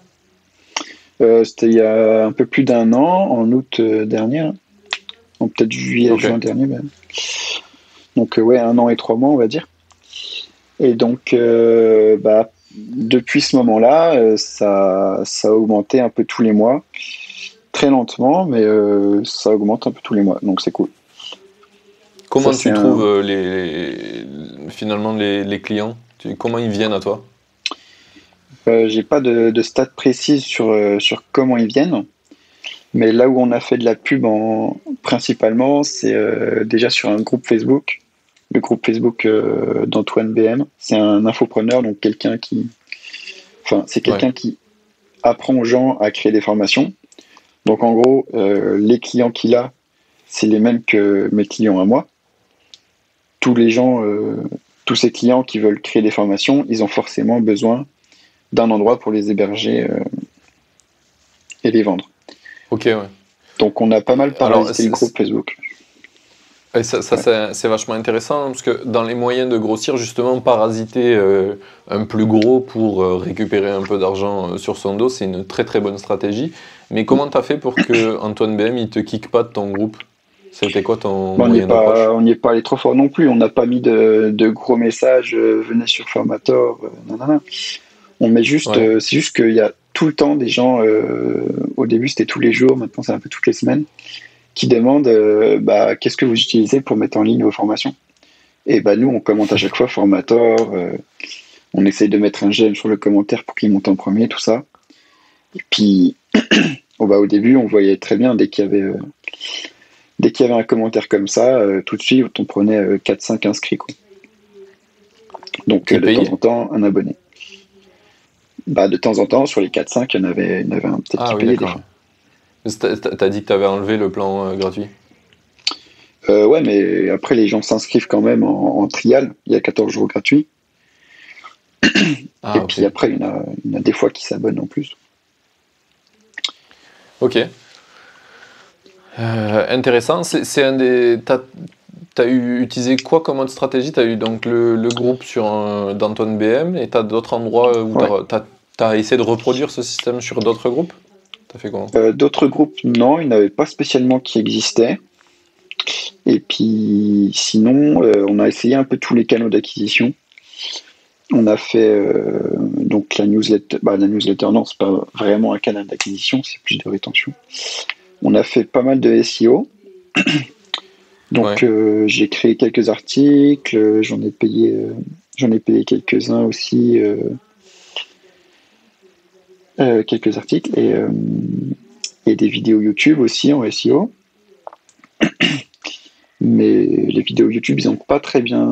Euh, C'était il y a un peu plus d'un an, en août dernier. Hein. peut-être juillet, juin dernier même. Donc ouais, un an et trois mois, on va dire. Et donc, bah, depuis ce moment-là, ça, ça a augmenté un peu tous les mois. Très lentement, mais ça augmente un peu tous les mois. Donc c'est cool. Comment tu trouves euh, les, finalement les, clients? Comment ils viennent à toi? Euh, J'ai pas de, de stats précises sur, euh, sur comment ils viennent. Mais là où on a fait de la pub en, principalement, c'est euh, déjà sur un groupe Facebook. Le groupe Facebook d'Antoine BM. C'est un infopreneur, donc quelqu'un qui. Enfin, c'est quelqu'un qui apprend aux gens à créer des formations. Donc en gros, les clients qu'il a, c'est les mêmes que mes clients à moi. Tous les gens, tous ces clients qui veulent créer des formations, ils ont forcément besoin d'un endroit pour les héberger euh, et les vendre. Ok, ouais. Donc on a pas mal parasité le groupe Facebook. Et ça, ça c'est vachement intéressant parce que dans les moyens de grossir, justement, parasiter euh, un plus gros pour euh, récupérer un peu d'argent sur son dos, c'est une très très bonne stratégie. Mais comment tu as fait pour que Antoine BM il te kick pas de ton groupe? C'était quoi ton On n'y est, pas allé trop fort non plus. On n'a pas mis de, gros messages venez sur Formator. non, non, non. On met juste, euh, c'est juste qu'il y a tout le temps des gens. Euh, au début, c'était tous les jours. Maintenant, c'est un peu toutes les semaines qui demandent euh, bah, qu'est-ce que vous utilisez pour mettre en ligne vos formations? Et bah, nous, on commente à chaque fois Formator. on essaye de mettre un j'aime sur le commentaire pour qu'il monte en premier, tout ça. Et puis, on va au début, on voyait très bien dès qu'il y avait dès qu'il y avait un commentaire comme ça, tout de suite, on prenait 4-5 inscrits. Donc, de temps en temps, un abonné bah, de temps en temps, sur les 4-5, il y en avait, avait un petit ah, oui, T'as dit que tu avais enlevé le plan euh, gratuit euh, Ouais, mais après, les gens s'inscrivent quand même en, trial. Il y a 14 jours gratuits. Ah, Et puis après, il y, en a, des fois qui s'abonnent en plus. Ok. Euh, intéressant. C'est un des. Tu as eu, utilisé quoi comme autre stratégie? Tu as eu donc le, groupe sur d'Antoine BM et tu as d'autres endroits où tu as, essayé de reproduire ce système sur d'autres groupes? Fait euh, D'autres groupes, non, il n'y en avait pas spécialement qui existaient. Et puis sinon, euh, on a essayé un peu tous les canaux d'acquisition. On a fait euh, donc la newsletter. Bah, la newsletter, non, c'est pas vraiment un canal d'acquisition, c'est plus de rétention. On a fait pas mal de SEO. Donc j'ai créé quelques articles, j'en ai payé, j'en ai payé quelques-uns aussi, euh, quelques articles et, et, des vidéos YouTube aussi en SEO. Mais les vidéos YouTube, ils n'ont pas très bien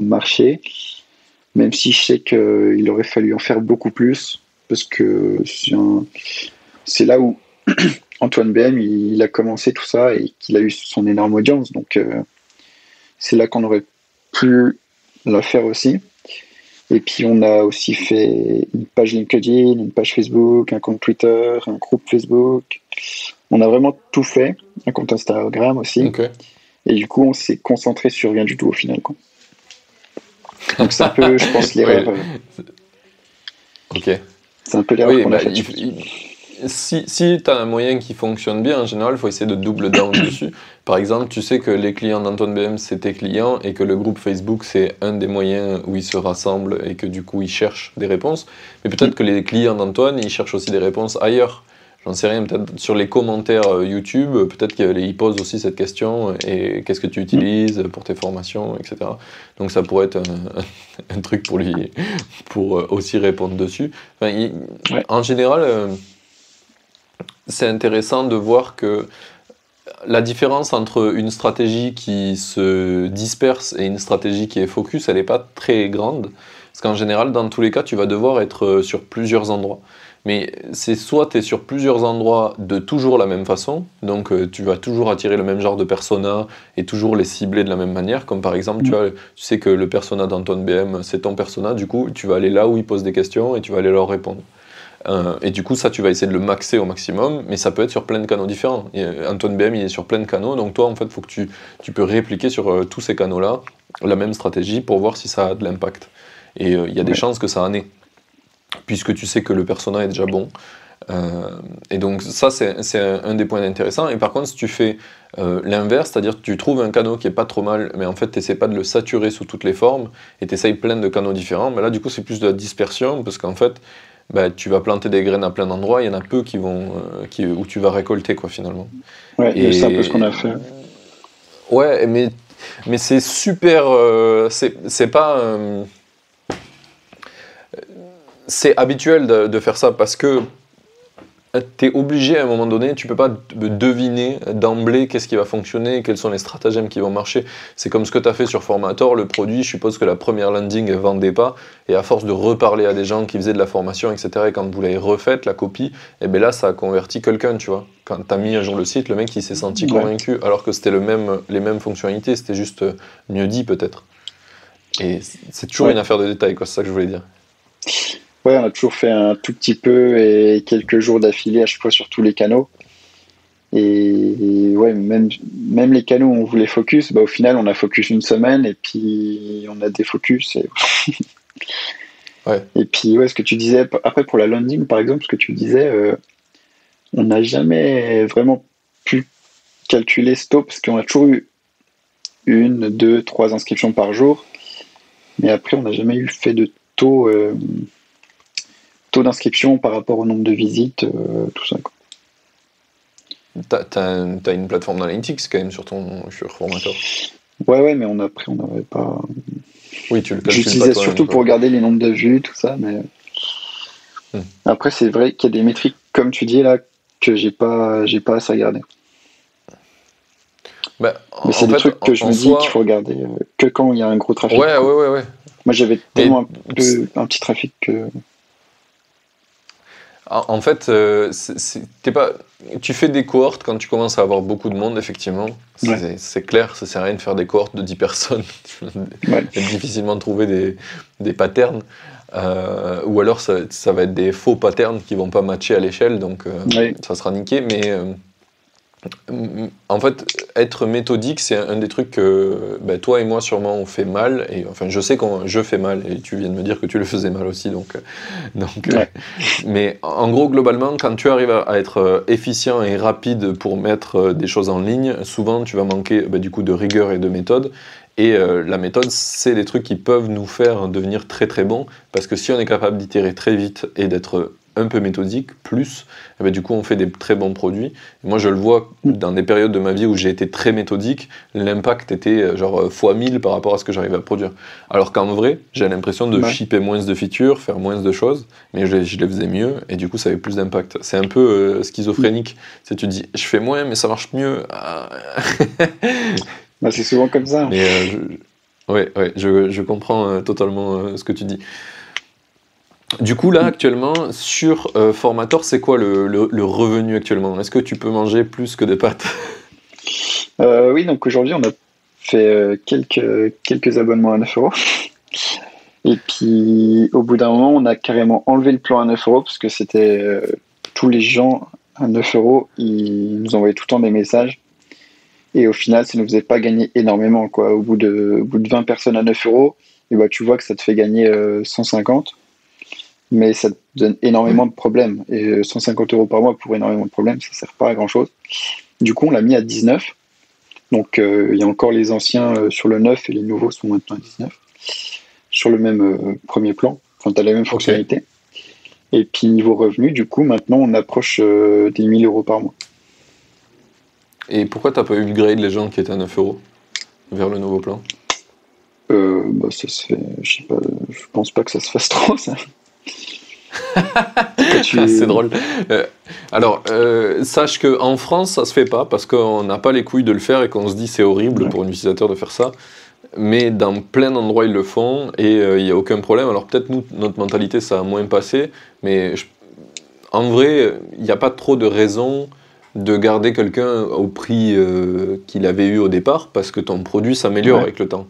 marché, même si je sais qu'il aurait fallu en faire beaucoup plus, parce que c'est là où Antoine BM, il, a commencé tout ça et qu'il a eu son énorme audience. Donc, euh, c'est là qu'on aurait pu la faire aussi. Et puis, on a aussi fait une page LinkedIn, une page Facebook, un compte Twitter, un groupe Facebook. On a vraiment tout fait, un compte Instagram aussi. Et du coup, on s'est concentré sur rien du tout au final. Donc, c'est un peu, je pense, l'erreur. Euh, ok. C'est un peu l'erreur qu'on a bah, si, si tu as un moyen qui fonctionne bien, en général, il faut essayer de double down dessus. Par exemple, tu sais que les clients d'Antoine BM, c'est tes clients et que le groupe Facebook, c'est un des moyens où ils se rassemblent et que du coup, ils cherchent des réponses. Mais peut-être que les clients d'Antoine, ils cherchent aussi des réponses ailleurs. J'en sais rien, peut-être sur les commentaires euh, YouTube, peut-être qu'ils posent aussi cette question et qu'est-ce que tu utilises pour tes formations, etc. Donc ça pourrait être un, truc pour lui, pour euh, aussi répondre dessus. En général, euh, c'est intéressant de voir que la différence entre une stratégie qui se disperse et une stratégie qui est focus, elle n'est pas très grande. Parce qu'en général, dans tous les cas, tu vas devoir être sur plusieurs endroits. Mais c'est soit tu es sur plusieurs endroits de toujours la même façon, donc euh, tu vas toujours attirer le même genre de persona et toujours les cibler de la même manière, comme par exemple, tu, mm. tu sais que le persona d'Antoine BM, c'est ton persona, du coup, tu vas aller là où il pose des questions et tu vas aller leur répondre. Euh, et du coup, ça, tu vas essayer de le maxer au maximum, mais ça peut être sur plein de canaux différents. Antoine BM, il est sur plein de canaux, donc toi, en fait, faut que tu, tu peux répliquer sur euh, tous ces canaux-là la même stratégie pour voir si ça a de l'impact. Et euh, il y a des chances que ça en ait, puisque tu sais que le persona est déjà bon. et donc ça, c'est un, des points intéressants. Et par contre, si tu fais l'inverse, c'est-à-dire que tu trouves un canal qui est pas trop mal, mais en fait, tu n'essaies pas de le saturer sous toutes les formes, et tu essayes plein de canaux différents, mais là, du coup, c'est plus de la dispersion, parce qu'en fait, bah, tu vas planter des graines à plein d'endroits, il y en a peu qui vont, euh, qui, où tu vas récolter quoi finalement. Ouais, et c'est un peu ce qu'on a fait. Ouais, mais, mais c'est super. Euh, c'est pas. Euh, c'est habituel de, faire ça parce que tu es obligé à un moment donné, tu peux pas deviner d'emblée qu'est-ce qui va fonctionner, quels sont les stratagèmes qui vont marcher. C'est comme ce que tu as fait sur Formator, le produit, je suppose que la première landing ne vendait pas, et à force de reparler à des gens qui faisaient de la formation, etc., et quand vous l'avez refaite, la copie, et eh bien là, ça a converti quelqu'un, tu vois. Quand tu as mis à jour le site, le mec, il s'est senti convaincu, alors que c'était le même, les mêmes fonctionnalités, c'était juste mieux dit peut-être. Et c'est toujours une affaire de détail, quoi, c'est ça que je voulais dire. Ouais, on a toujours fait un tout petit peu et quelques jours d'affilée à chaque fois sur tous les canaux. Et, ouais, même, même les canaux où on voulait focus, bah, au final, on a focus une semaine et puis on a des focus. Et, ouais. et puis, ouais, ce que tu disais, après pour la landing, par exemple, ce que tu disais, euh, on n'a jamais vraiment pu calculer ce taux parce qu'on a toujours eu une, deux, trois inscriptions par jour. Mais après, on n'a jamais eu fait de taux. Euh, taux d'inscription par rapport au nombre de visites, euh, tout ça. T'as as, une plateforme d'analytics quand même sur ton sur Formator Ouais, ouais, mais on, après, on n'avait pas. Oui, tu le J'utilisais surtout pour regarder les nombres de vues, tout ça, mais. Hmm. Après, c'est vrai qu'il y a des métriques, comme tu dis là, que j'ai pas, j'ai pas assez regardé. Bah, mais c'est des trucs que je me dis qu'il faut regarder euh, que quand il y a un gros trafic. Ouais, ouais, ouais, ouais. Moi, j'avais tellement un, peu, un petit trafic que. En fait, euh, pas, tu fais des cohortes quand tu commences à avoir beaucoup de monde, effectivement. C'est clair, ça sert à rien de faire des cohortes de 10 personnes. Ouais. difficilement trouver des, des patterns. Euh, ou alors, ça, ça, va être des faux patterns qui vont pas matcher à l'échelle, donc euh, ça sera niqué. Mais en fait, être méthodique, c'est un des trucs que ben, toi et moi sûrement on fait mal. Et enfin, je sais que je fais mal, et tu viens de me dire que tu le faisais mal aussi. Donc, euh, donc, euh, mais en gros, globalement, quand tu arrives à, être euh, efficient et rapide pour mettre des choses en ligne, souvent tu vas manquer ben, du coup de rigueur et de méthode. Et la méthode, c'est des trucs qui peuvent nous faire devenir très très bons, parce que si on est capable d'itérer très vite et d'être un peu méthodique, plus, eh ben, du coup on fait des très bons produits. moi je le vois dans des périodes de ma vie où j'ai été très méthodique, l'impact était euh, genre euh, fois 1000 par rapport à ce que j'arrivais à produire. Alors qu'en vrai, j'ai l'impression de shipper moins de features, faire moins de choses, mais je, les faisais mieux et du coup ça avait plus d'impact. C'est un peu euh, schizophrénique. C'est tu dis je fais moins mais ça marche mieux. bah, c'est souvent comme ça. Mais, je, ouais, ouais, je, je comprends totalement ce que tu dis. Du coup, là, actuellement, sur euh, Formator, c'est quoi le, revenu actuellement? Est-ce que tu peux manger plus que des pâtes? Euh, Oui, donc aujourd'hui, on a fait euh, quelques, abonnements à 9 euros. Et puis, au bout d'un moment, on a carrément enlevé le plan à 9 euros parce que c'était tous les gens à 9 euros, ils nous envoyaient tout le temps des messages. Et au final, ça ne nous faisait pas gagner énormément. Quoi. Au, bout de, au bout de 20 personnes à 9 euros, et bah, tu vois que ça te fait gagner 150 mais ça donne énormément de problèmes. Et 150 euros par mois pour énormément de problèmes, ça ne sert pas à grand chose. Du coup, on l'a mis à 19. Donc, euh, il y a encore les anciens euh, sur le 9 et les nouveaux sont maintenant à 19. Sur le même euh, premier plan. Enfin, tu as la même fonctionnalité. Et puis, niveau revenu, du coup, maintenant, on approche des 1000 euros par mois. Et pourquoi tu n'as pas eu le grade les gens qui étaient à 9 euros vers le nouveau plan? Bah, ça se fait, je sais pas, je pense pas que ça se fasse trop, ça. c'est drôle. Euh, alors, euh, sache qu'en France, ça se fait pas parce qu'on n'a pas les couilles de le faire et qu'on se dit c'est horrible pour un utilisateur de faire ça. Mais dans plein d'endroits, ils le font et euh, il n'y a aucun problème. Alors, peut-être nous, notre mentalité, ça a moins passé, mais en vrai, il n'y a pas trop de raison de garder quelqu'un au prix qu'il avait eu au départ parce que ton produit s'améliore avec le temps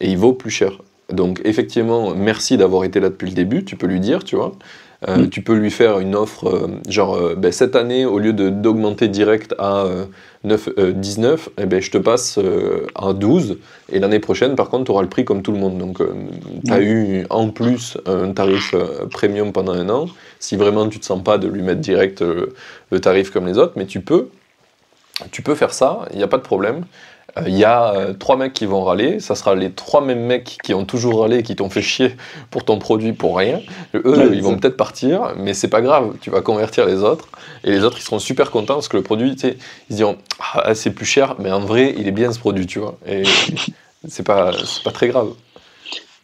et il vaut plus cher. Donc effectivement, merci d'avoir été là depuis le début, tu peux lui dire, tu vois. Euh, mm. Tu peux lui faire une offre, euh, genre, euh, ben, cette année, au lieu d'augmenter direct à 9, 19, eh ben, je te passe à 12, et l'année prochaine, par contre, tu auras le prix comme tout le monde. Donc, tu as eu en plus un tarif premium pendant un an, si vraiment tu ne te sens pas de lui mettre direct le tarif comme les autres, mais tu peux, tu peux faire ça, il n'y a pas de problème il y a euh, trois mecs qui vont râler, ça sera les trois mêmes mecs qui ont toujours râlé, qui t'ont fait chier pour ton produit pour rien. Eux, ils vont peut-être partir, mais c'est pas grave, tu vas convertir les autres, et les autres, ils seront super contents parce que le produit, tu sais, ils diront, ah, c'est plus cher, mais en vrai, il est bien ce produit, tu vois. Et c'est pas, pas très grave.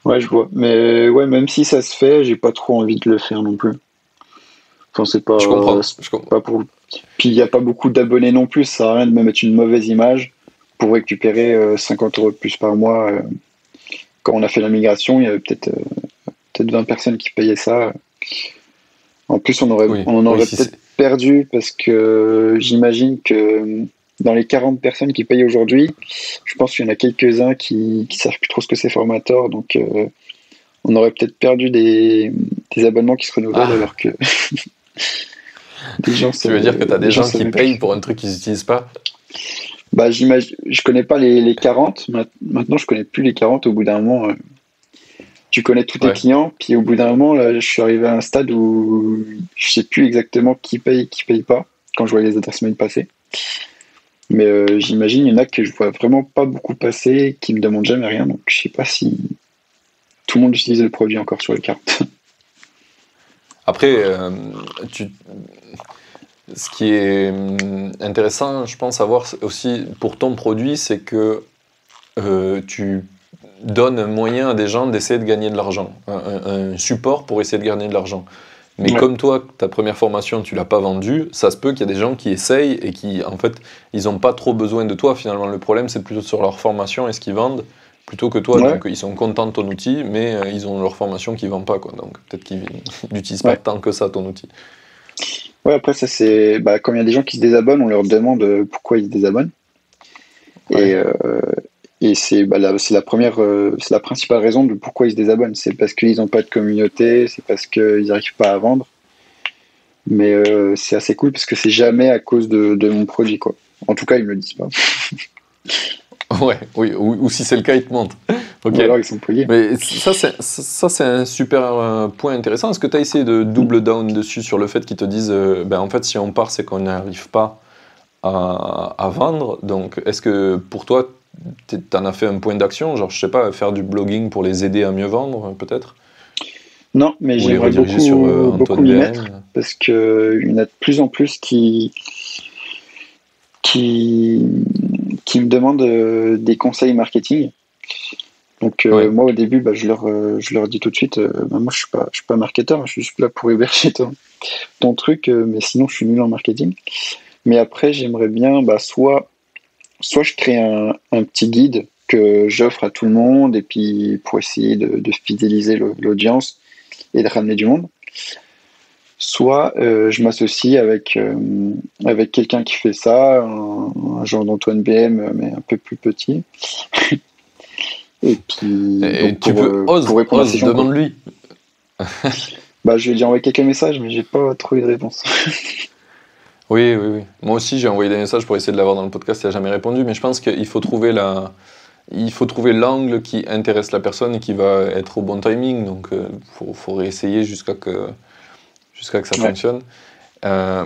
Ouais, je vois. Mais ouais, même si ça se fait, j'ai pas trop envie de le faire non plus. Enfin, c'est pas. Je comprends. Je comprends. pas pour... Puis il n'y a pas beaucoup d'abonnés non plus, ça sert à rien de me mettre une mauvaise image pour récupérer euh, 50 euros de plus par mois. euh. Quand on a fait la migration, il y avait peut-être euh, peut-être 20 personnes qui payaient ça. En plus, on, aurait, Oui. on en aurait Oui, si peut-être perdu parce que j'imagine que dans les 40 personnes qui payent aujourd'hui, je pense qu'il y en a quelques-uns qui ne savent plus trop ce que c'est Formator. Donc, euh, on aurait peut-être perdu des, des abonnements qui se renouvellent Ah. alors que. des gens Tu veux dire que tu as des gens qui payent plus. pour un truc qu'ils n'utilisent pas? Bah, j'imagine, je connais pas les, les 40. Ma- Maintenant, je connais plus les 40. Au bout d'un moment, euh, tu connais tous tes Ouais. clients. Puis au bout d'un moment, là, je suis arrivé à un stade où je sais plus exactement qui paye et qui paye pas quand je vois les adresses mail passer. Mais euh, j'imagine, il y en a que je vois vraiment pas beaucoup passer, qui me demandent jamais rien. Donc, je sais pas si tout le monde utilise le produit encore sur les cartes. Après, euh, tu... ce qui est hum, intéressant, je pense, à voir aussi pour ton produit, c'est que euh, tu donnes un moyen à des gens d'essayer de gagner de l'argent, un, support pour essayer de gagner de l'argent. Mais Ouais. comme toi, ta première formation, tu l'as pas vendue, ça se peut qu'il y a des gens qui essayent et qui, en fait, ils n'ont pas trop besoin de toi. Finalement, le problème, c'est plutôt sur leur formation et ce qu'ils vendent, plutôt que toi. Ouais. Donc, ils sont contents de ton outil, mais euh, ils ont leur formation qu'ils vendent pas. Quoi. Donc, peut-être qu'ils n'utilisent pas tant que ça ton outil. Ouais, après, ça, c'est. Bah, quand il y a des gens qui se désabonnent, on leur demande euh, pourquoi ils se désabonnent. Ouais. Et, euh, et c'est bah, la, la première, euh, c'est la principale raison de pourquoi ils se désabonnent. C'est parce qu'ils n'ont pas de communauté, c'est parce qu'ils n'arrivent pas à vendre. Mais euh, c'est assez cool parce que c'est jamais à cause de, de mon produit, quoi. En tout cas, ils me le disent pas. Ouais, oui, ou, ou si c'est le cas, ils te mentent. Ok. Ou alors ils sont. Mais ça, c'est, un super euh, point intéressant. Est-ce que tu as essayé de double down dessus sur le fait qu'ils te disent, euh, ben, en fait, si on part, c'est qu'on n'arrive pas à, à vendre. Donc, est-ce que pour toi, tu en as fait un point d'action? Genre, je sais pas, faire du blogging pour les aider à mieux vendre, peut-être? Non, mais j'aimerais beaucoup, sur euh, beaucoup Antoine m'y mettre. parce qu'il y en a de plus en plus qui, qui, qui me demandent euh, des conseils marketing. Donc euh, Ouais. moi au début, bah, je, leur, euh, je leur dis tout de suite, bah, moi je suis pas, je suis pas marketeur, je suis juste là pour héberger ton, ton truc, mais sinon je suis nul en marketing. Mais après j'aimerais bien, bah, soit, soit je crée un, un petit guide que j'offre à tout le monde et puis pour essayer de, de fidéliser l'audience et de ramener du monde. Soit euh, je m'associe avec, euh, avec quelqu'un qui fait ça, un, un genre d'Antoine BM, mais un peu plus petit. et puis, Et donc, tu pour, peux, euh, ose, pour répondre ose, demande-lui. Bah, je lui ai envoyé quelques messages, mais j'ai pas trop eu de réponse. Oui, oui, oui. Moi aussi, j'ai envoyé des messages pour essayer de l'avoir dans le podcast, il n'a jamais répondu, mais je pense qu'il faut trouver la... Il faut trouver l'angle qui intéresse la personne et qui va être au bon timing. Donc, il faut, faut réessayer jusqu'à que, jusqu'à que ça Ouais. fonctionne. Euh,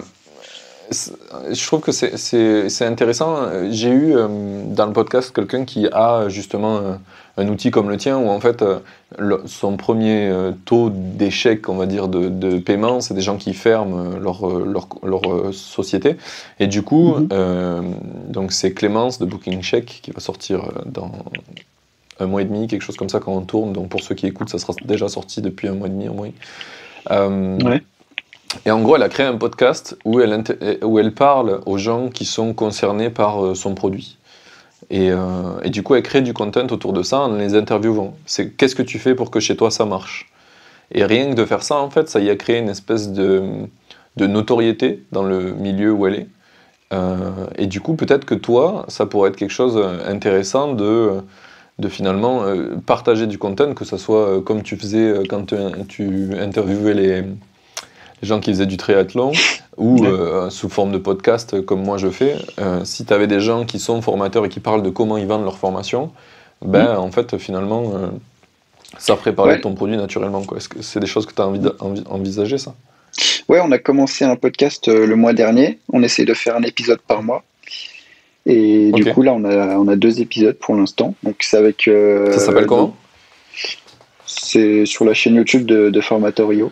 je trouve que c'est- intéressant. J'ai eu euh, dans le podcast quelqu'un qui a justement un, un outil comme le tien où en fait euh, le- son premier euh, taux d'échec, on va dire, de, de paiement, c'est des gens qui ferment euh, leur, euh, leur, leur, euh, société. Et du coup, Mhm. euh, donc c'est Clémence de Booking Check qui va sortir euh, dans un mois et demi, quelque chose comme ça quand on tourne. Donc pour ceux qui écoutent, ça sera déjà sorti depuis un mois et demi au moins. Euh, Ouais. Et en gros, elle a créé un podcast où elle, où elle parle aux gens qui sont concernés par euh, son produit. Et, euh, et du coup, elle crée du content autour de ça en les interviewant. C'est qu'est-ce que tu fais pour que chez toi ça marche? Et rien que de faire ça, en fait, ça y a créé une espèce de, notoriété dans le milieu où elle est. Euh, et du coup, peut-être que toi, ça pourrait être quelque chose d'intéressant de, de finalement partager du content, que ce soit comme tu faisais quand tu interviewais les, les gens qui faisaient du triathlon, ou euh, sous forme de podcast comme moi je fais. Euh, si tu avais des gens qui sont formateurs et qui parlent de comment ils vendent leur formation, ben en fait, finalement, euh, ça ferait parler Ouais. de ton produit naturellement. quoi. Est-ce que c'est des choses que tu as envie de- envi- envisagé, ça? Ouais, on a commencé un podcast le mois dernier. On essaie de faire un épisode par mois. Et du coup, là, on a, on a deux épisodes pour l'instant. Donc, c'est avec. Ça s'appelle comment? C'est sur la chaîne YouTube de, de Formatorio.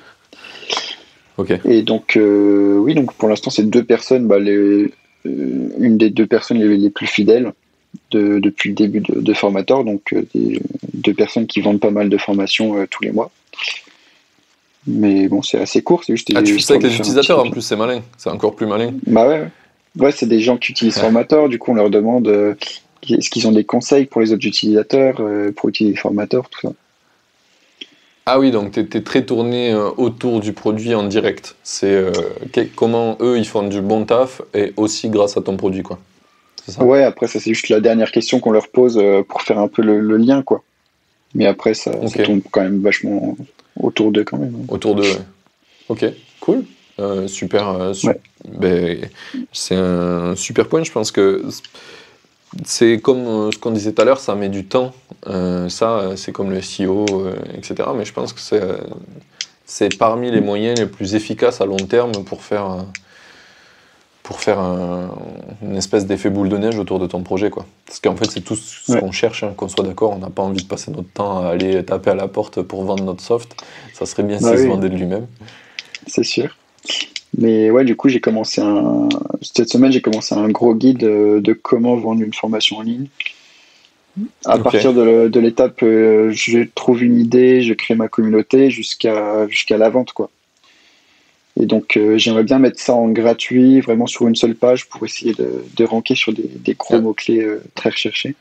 Ok. Et donc, euh, oui, donc pour l'instant, c'est deux personnes, bah, les, euh, une des deux personnes les, les plus fidèles depuis le début de, de Formator, donc des, de personnes qui vendent pas mal de formations tous les mois. Mais bon, c'est assez court. Juste ah, tu fais ça avec les utilisateurs en plus, c'est malin. C'est encore plus malin. Bah ouais. Ouais, c'est des gens qui utilisent Formator. Du coup, on leur demande est-ce qu'ils ont des conseils pour les autres utilisateurs, pour utiliser Formator, tout ça. Ah oui, donc tu es, très tourné euh, autour du produit en direct. C'est euh, comment eux, ils font du bon taf et aussi grâce à ton produit, quoi. Ça? Ouais, après, ça, c'est juste la dernière question qu'on leur pose euh, pour faire un peu le, lien, quoi. Mais après, ça, tombe quand même vachement autour d'eux, quand même. Autour d'eux, Ok, cool. super. Ben, c'est un super point. Je pense que c'est comme euh, ce qu'on disait tout à l'heure, ça met du temps. Euh, ça, c'est comme le SEO, euh, etc. Mais je pense que c'est parmi les moyens les plus efficaces à long terme pour faire, pour faire une espèce d'effet boule de neige autour de ton projet. Quoi. Parce qu'en fait, c'est tout ce qu'on cherche, hein, qu'on soit d'accord. On n'a pas envie de passer notre temps à aller taper à la porte pour vendre notre soft. Ça serait bien bah si se vendait de lui-même. C'est sûr. Mais ouais, du coup, j'ai commencé un. Cette semaine, j'ai commencé un gros guide de, comment vendre une formation en ligne. À partir de, l'étape, euh, je trouve une idée, je crée ma communauté jusqu'à jusqu'à la vente, quoi. Et donc, euh, j'aimerais bien mettre ça en gratuit, vraiment sur une seule page, pour essayer de, de ranker sur des, des gros mots-clés euh, très recherchés.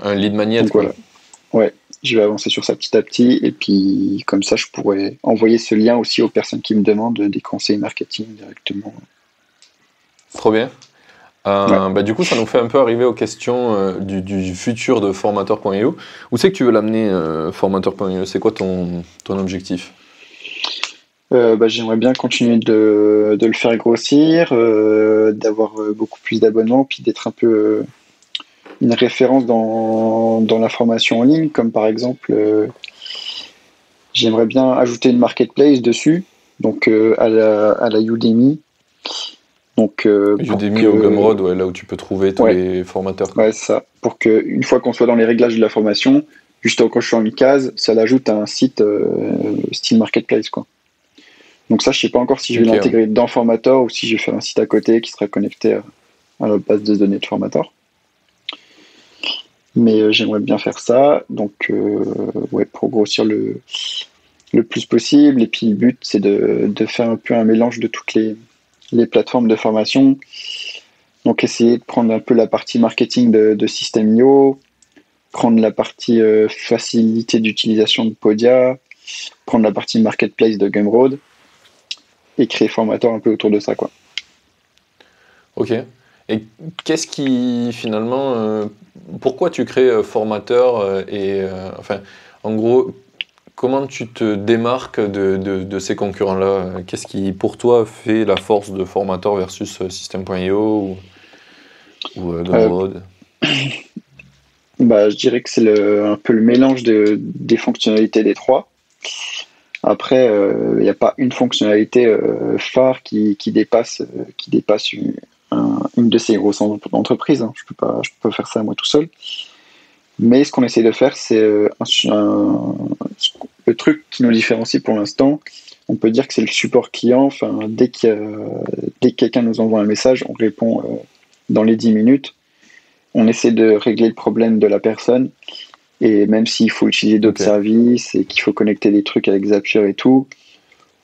Un lead magnet, quoi. Voilà. Ouais, je vais avancer sur ça petit à petit et puis comme ça je pourrais envoyer ce lien aussi aux personnes qui me demandent des conseils marketing directement. Trop bien. Euh, bah, du coup, ça nous fait un peu arriver aux questions euh, du, futur de formateur.io. Où c'est que tu veux l'amener, euh, formateur.io C'est quoi ton, ton objectif? Bah, J'aimerais bien continuer de, de, le faire grossir, d'avoir beaucoup plus d'abonnements, puis d'être un peu une référence dans, dans, la formation en ligne, comme par exemple, euh, j'aimerais bien ajouter une marketplace dessus, donc euh, à, la, à la Udemy. Donc, euh, Udemy au Gumroad, ouais, là où tu peux trouver tous les formateurs. Ouais, ça. Pour qu'une fois qu'on soit dans les réglages de la formation, juste quand je suis en mi-case, ça l'ajoute à un site style marketplace. Quoi. Donc ça, je sais pas encore si je vais l'intégrer dans Formator ou si je vais faire un site à côté qui sera connecté à, à la base de données de Formator. Mais euh, j'aimerais bien faire ça. Donc, euh, ouais, pour grossir le, le plus possible. Et puis, le but, c'est de, de, faire un peu un mélange de toutes les, les plateformes de formation. Donc, essayer de prendre un peu la partie marketing de, de System.io, prendre la partie euh, facilité d'utilisation de Podia, prendre la partie marketplace de Gumroad et créer formateur un peu autour de ça. Quoi. Ok. Et qu'est-ce qui finalement pourquoi tu crées euh, formateur euh, et euh, enfin en gros comment tu te démarques de, ces concurrents-là? Qu'est-ce qui, pour toi, fait la force de formateur versus System.io ou, ou bah, Je dirais que c'est un peu le mélange de, des fonctionnalités des trois. Après, il n'y a pas une fonctionnalité phare qui, dépasse, qui dépasse une, une de ces grosses entreprises. Hein. Je ne peux, pas, je peux pas faire ça moi tout seul. Mais ce qu'on essaie de faire, c'est euh, le truc qui nous différencie pour l'instant. On peut dire que c'est le support client. Enfin, dès, dès que quelqu'un nous envoie un message, on répond euh, dans les 10 minutes. On essaie de régler le problème de la personne. Et même s'il faut utiliser d'autres services et qu'il faut connecter des trucs avec Zapier et tout,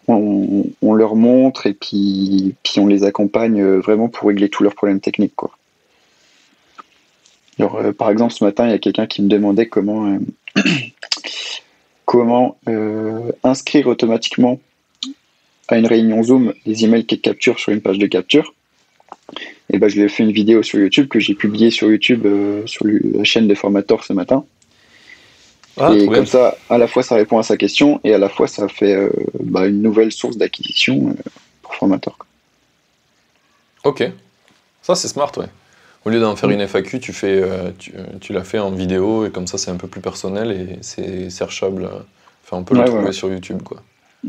on, leur montre et puis, on les accompagne euh, vraiment pour régler tous leurs problèmes techniques. Euh, par exemple, ce matin, il y a quelqu'un qui me demandait comment, euh, inscrire automatiquement à une réunion Zoom les emails qu'elle capture sur une page de capture. Et ben, je lui ai fait une vidéo sur YouTube que j'ai publiée sur YouTube sur la chaîne des formateurs ce matin. Ah, et comme ça, à la fois ça répond à sa question et à la fois ça fait euh, bah, une nouvelle source d'acquisition euh, pour formateur. Ok, ça c'est smart, ouais. Au lieu d'en faire mm. une FAQ, tu, fais, euh, tu, tu l'as fait en vidéo et comme ça c'est un peu plus personnel et c'est searchable. Enfin, on peut le trouver sur YouTube, quoi.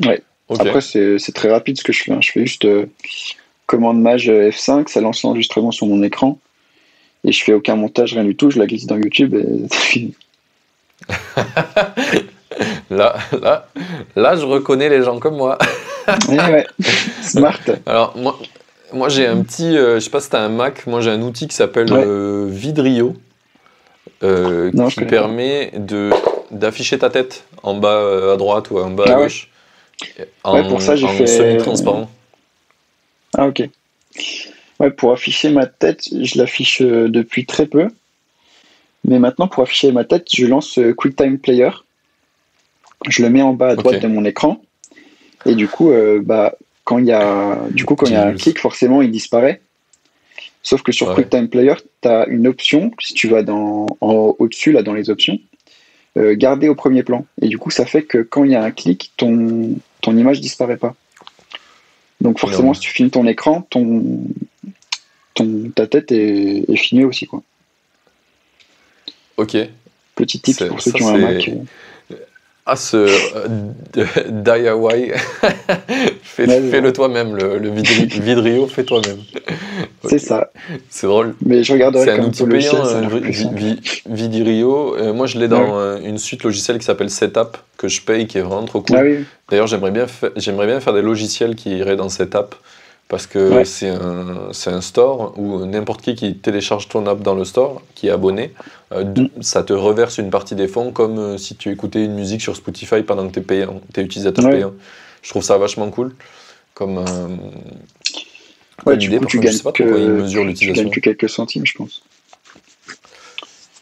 Ouais. Après, c'est très rapide ce que je fais. Hein. Je fais juste commande mage F5, ça lance l'enregistrement sur mon écran et je fais aucun montage, rien du tout. Je la glisse dans YouTube et c'est fini. là, là, là, je reconnais les gens comme moi. ouais, smart. Alors, moi, Moi, j'ai un petit, je sais pas si t'as un Mac, moi j'ai un outil qui s'appelle Vidrio, qui permet de d'afficher ta tête en bas à droite ou en bas à ah gauche. En, pour ça, j'ai fait semi-transparent. Ah ok. Ouais, pour afficher ma tête, je l'affiche depuis très peu. Mais maintenant, pour afficher ma tête, je lance euh, QuickTime Player. Je le mets en bas à droite de mon écran. Et du coup, euh, bah, quand il y a, du coup, quand il y a un clic, forcément, il disparaît. Sauf que sur QuickTime Player, tu as une option, si tu vas dans, au-dessus, là, dans les options, euh, garder au premier plan. Et du coup, ça fait que quand il y a un clic, ton, ton image disparaît pas. Donc forcément, si tu filmes ton écran, ton, ton, ta tête est, est filmée aussi. Quoi. Ok. Petit tip pour ceux qui ont un Mac. Ah, ce euh, DIY, fais-le toi-même, le, le Vidrio, fais toi-même. C'est ça. C'est drôle. Mais je regarde C'est un outil payant, euh, Vidrio. Euh, moi, je l'ai dans une suite logicielle qui s'appelle Setup, que je paye, qui est vraiment trop cool. Ah D'ailleurs, j'aimerais bien, bien faire des logiciels qui iraient dans Setup parce que c'est un, un, store où n'importe qui qui télécharge ton app dans le store, qui est abonné, euh, mm. ça te reverse une partie des fonds comme euh, si tu écoutais une musique sur Spotify pendant que tu es, es, utilisateur payant. Je trouve ça vachement cool. Comme, euh, ouais, tu, idée, tu gagnes pas que, l'utilisation. Tu gagnes que quelques centimes, je pense.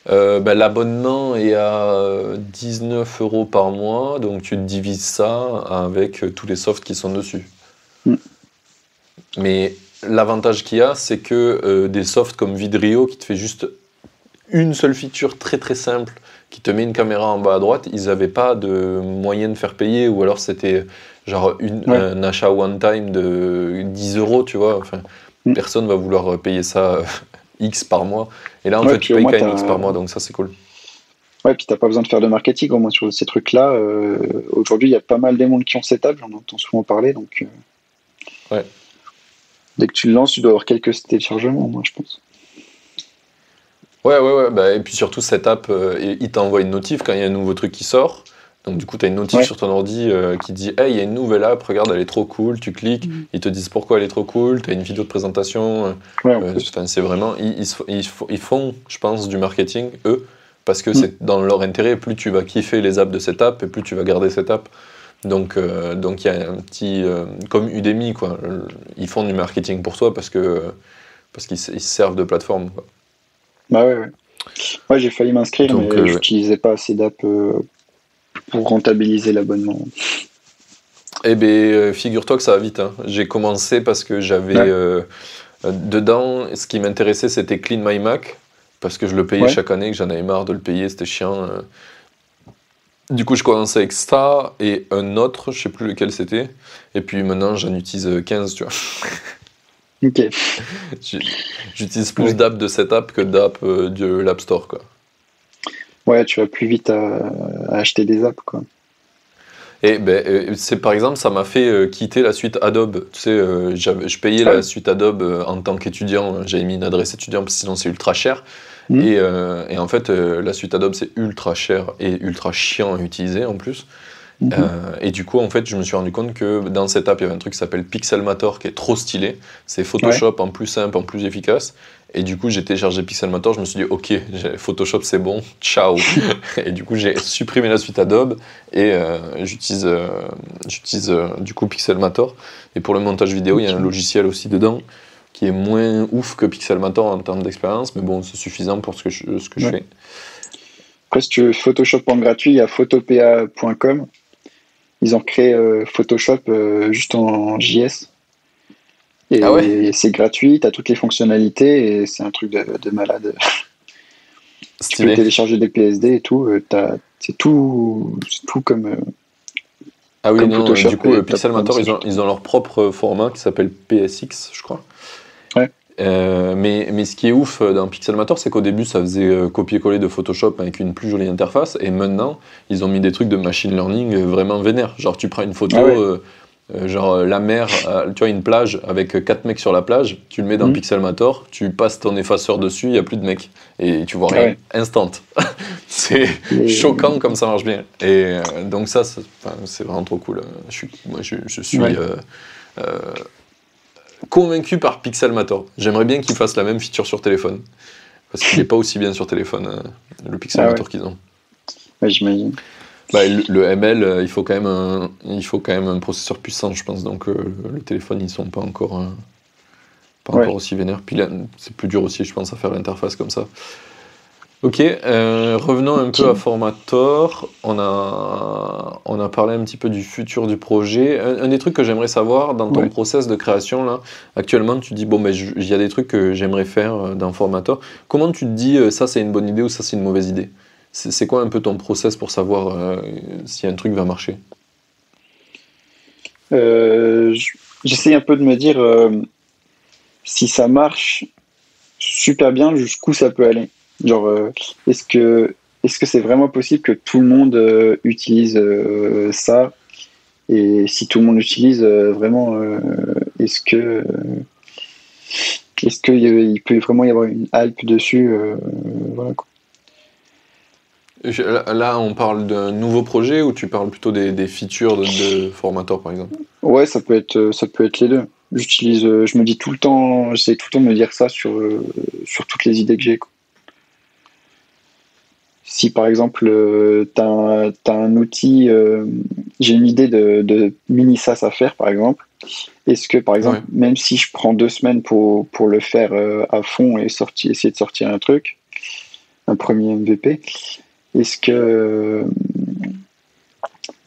Ben, l'abonnement est à 19 euros par mois, donc tu divises ça avec tous les softs qui sont dessus. Mm. Mais l'avantage qu'il y a, c'est que euh, des softs comme Vidrio qui te fait juste une seule feature très très simple qui te met une caméra en bas à droite, ils n'avaient pas de moyen de faire payer ou alors c'était genre un achat one time de 10 euros, tu vois. Enfin, mm. personne va vouloir payer ça euh, X par mois. Et là, en fait, tu payes quand même X par mois, donc ça c'est cool. Ouais, puis t'as pas besoin de faire de marketing au moins sur ces trucs-là. Euh, aujourd'hui, il y a pas mal de monde qui ont cette app, j'en entends souvent parler, donc. Ouais. Dès que tu le lances, tu dois avoir quelques téléchargements, moi, je pense. Ouais, ouais, ouais. Bah, et puis surtout, cette app, euh, il t'envoie une notif quand il y a un nouveau truc qui sort. Donc, du coup, tu as une notif sur ton ordi euh, qui dit Hey, il y a une nouvelle app, regarde, elle est trop cool. Tu cliques, mm. ils te disent pourquoi elle est trop cool. Tu as une vidéo de présentation. Euh, c'est vraiment. Ils, ils, font, je pense, du marketing, eux, parce que mm. c'est dans leur intérêt. Plus tu vas kiffer les apps de cette app, et plus tu vas garder cette app. Donc, euh, donc il y a un petit. Euh, comme Udemy, quoi. Ils font du marketing pour toi parce que parce qu'ils se servent de plateforme. Quoi. Bah ouais, ouais. Moi, j'ai failli m'inscrire, mais euh, j'utilisais pas assez d'app pour rentabiliser l'abonnement. Eh bien, figure-toi que ça va vite. Hein. J'ai commencé parce que j'avais. dedans, ce qui m'intéressait, c'était Clean My Mac. Parce que je le payais chaque année, que j'en avais marre de le payer, c'était chiant. Du coup, je commençais avec ça et un autre, je sais plus lequel c'était. Et puis maintenant, j'en utilise 15, tu vois. Ok. J'utilise plus d'app de cette app que d'app euh, de l'App Store, quoi. Ouais, tu vas plus vite à, acheter des apps, quoi. Et ben, euh, c'est par exemple, ça m'a fait euh, quitter la suite Adobe. Tu sais, je payais la suite Adobe en tant qu'étudiant. J'avais mis une adresse étudiant parce que sinon c'est ultra cher. Mm. Euh, et, en fait, euh, la suite Adobe, c'est ultra cher et ultra chiant à utiliser en plus. Mm-hmm. Euh, et du coup, en fait, je me suis rendu compte que dans cette app, il y avait un truc qui s'appelle Pixelmator qui est trop stylé. C'est Photoshop en plus simple, en plus efficace. Et du coup, j'ai téléchargé Pixelmator. Je me suis dit, OK, Photoshop, c'est bon, ciao. et du coup, j'ai supprimé la suite Adobe et j'utilise j'utilise du coup Pixelmator. Et pour le montage vidéo, il y a un logiciel aussi dedans qui est moins ouf que Pixelmator en termes d'expérience, mais bon, c'est suffisant pour ce que je, ce que je fais. Après, si tu veux Photoshop en gratuit, il y a photopea.com. Ils ont créé euh, Photoshop euh, juste en JS. Et, ah c'est gratuit, tu as toutes les fonctionnalités et c'est un truc de, malade. tu peux télécharger des PSD et tout. Euh, c'est tout, tout comme. ah oui, non, du coup, Pixelmator, ils ont, ils ont leur propre format qui s'appelle PSX, je crois. Euh, mais, mais, ce qui est ouf dans Pixelmator, c'est qu'au début, ça faisait euh, copier-coller de Photoshop avec une plus jolie interface, et maintenant, ils ont mis des trucs de machine learning euh, vraiment vénères. Genre, tu prends une photo, ah genre la mer, tu vois, une plage avec quatre mecs sur la plage, tu le mets dans mhm. Pixelmator, tu passes ton effaceur dessus, il n'y a plus de mecs, et tu vois ah rien, instant. c'est choquant comme ça marche bien. Et donc, ça, c'est vraiment trop cool. Je suis, moi, je, je suis convaincu par Pixelmator. J'aimerais bien qu'ils fassent la même feature sur téléphone. Parce qu'il n'est pas aussi bien sur téléphone, euh, le Pixelmator Ah qu'ils ont. Ouais, j'imagine. Bah, le, le ML, euh, il faut, quand même un, il faut quand même un processeur puissant, je pense. Donc, euh, le téléphone, ils sont pas encore, pas Ouais. encore aussi vénères. Puis c'est plus dur aussi, je pense, à faire l'interface comme ça. Ok, euh, revenons un peu à Formator. On a, on a parlé un petit peu du futur du projet. Un, un des trucs que j'aimerais savoir dans ton Ouais. process de création, là, actuellement, tu dis, bon, ben, je- il y a des trucs que j'aimerais faire euh, dans Formator. Comment tu te dis, euh, ça c'est une bonne idée ou ça c'est une mauvaise idée? C'est quoi un peu ton process pour savoir euh, si un truc va marcher? Euh, J'essaie un peu de me dire si ça marche super bien, jusqu'où ça peut aller. Genre, euh, est-ce que est-ce que c'est vraiment possible que tout le monde euh, utilise euh, ça? Et si tout le monde l'utilise, vraiment, est-ce que est-ce qu'il peut vraiment y avoir une hype dessus Voilà quoi. Là, on parle d'un nouveau projet ou tu parles plutôt des, des features de, de Formator, par exemple? Ouais, ça peut être, ça peut être les deux. J'utilise, je me dis tout le temps, j'essaie tout le temps de me dire ça sur, sur toutes les idées que j'ai. quoi. Si par exemple, tu as, un outil, euh, j'ai une idée de, de mini SaaS à faire, par exemple, est-ce que par exemple, Ouais. même si je prends deux semaines pour, pour le faire euh, à fond et sortir, essayer de sortir un truc, un premier MVP, est-ce que, euh,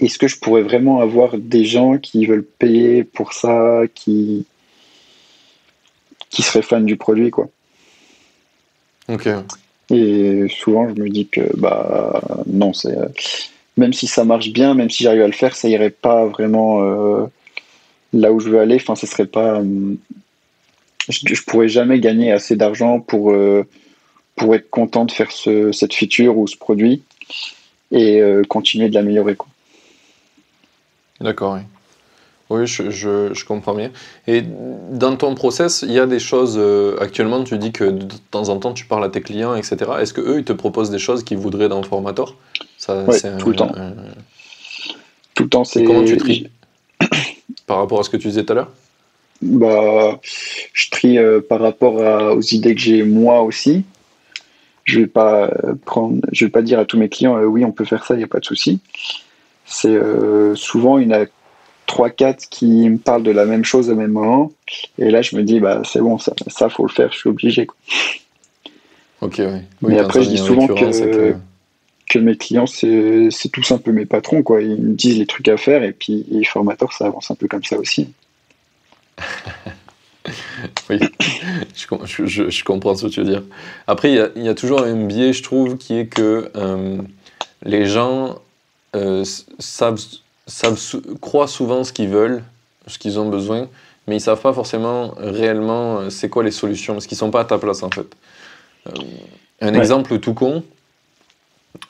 est-ce que je pourrais vraiment avoir des gens qui veulent payer pour ça, qui, qui seraient fans du produit, quoi? Ok. Et souvent, je me dis que bah non, c'est euh, même si ça marche bien, même si j'arrive à le faire, ça irait pas vraiment euh, là où je veux aller. Enfin, ce serait pas. hum, je, je pourrais jamais gagner assez d'argent pour euh, pour être content de faire ce, cette feature ou ce produit et euh, continuer de l'améliorer. D'accord, oui. Oui, je, comprends bien. Et dans ton process, il y a des choses. Euh, actuellement, tu dis que de temps en temps, tu parles à tes clients, etc. Est-ce que eux, ils te proposent des choses qu'ils voudraient dans Formator? Ça, ouais, tout le temps. Tout le temps, c'est. Comment tu tries Par rapport à ce que tu disais tout à l'heure? Bah, je trie euh, par rapport aux idées que j'ai moi aussi. Je vais euh, vais pas dire à tous mes clients oui on peut faire ça, il n'y a pas de souci. C'est souvent une 3-4 qui me parlent de la même chose au même moment. Et là, je me dis, bah, c'est bon, ça, ça, faut le faire, je suis obligé. Quoi. Ok, oui. oui Mais après, je dis souvent que, que... mes clients, c'est tous un peu mes patrons. Quoi. Ils me disent les trucs à faire et puis les formateurs, ça avance un peu comme ça aussi. oui, je, comprends ce que tu veux dire. Après, il y, a, y a toujours un biais, je trouve, qui est que euh, les gens euh, savent savent sou- croient souvent ce qu'ils veulent, ce qu'ils ont besoin, mais ils savent pas forcément réellement euh, c'est quoi les solutions, parce qu'ils sont pas à ta place en fait. Euh, un Ouais. exemple tout con.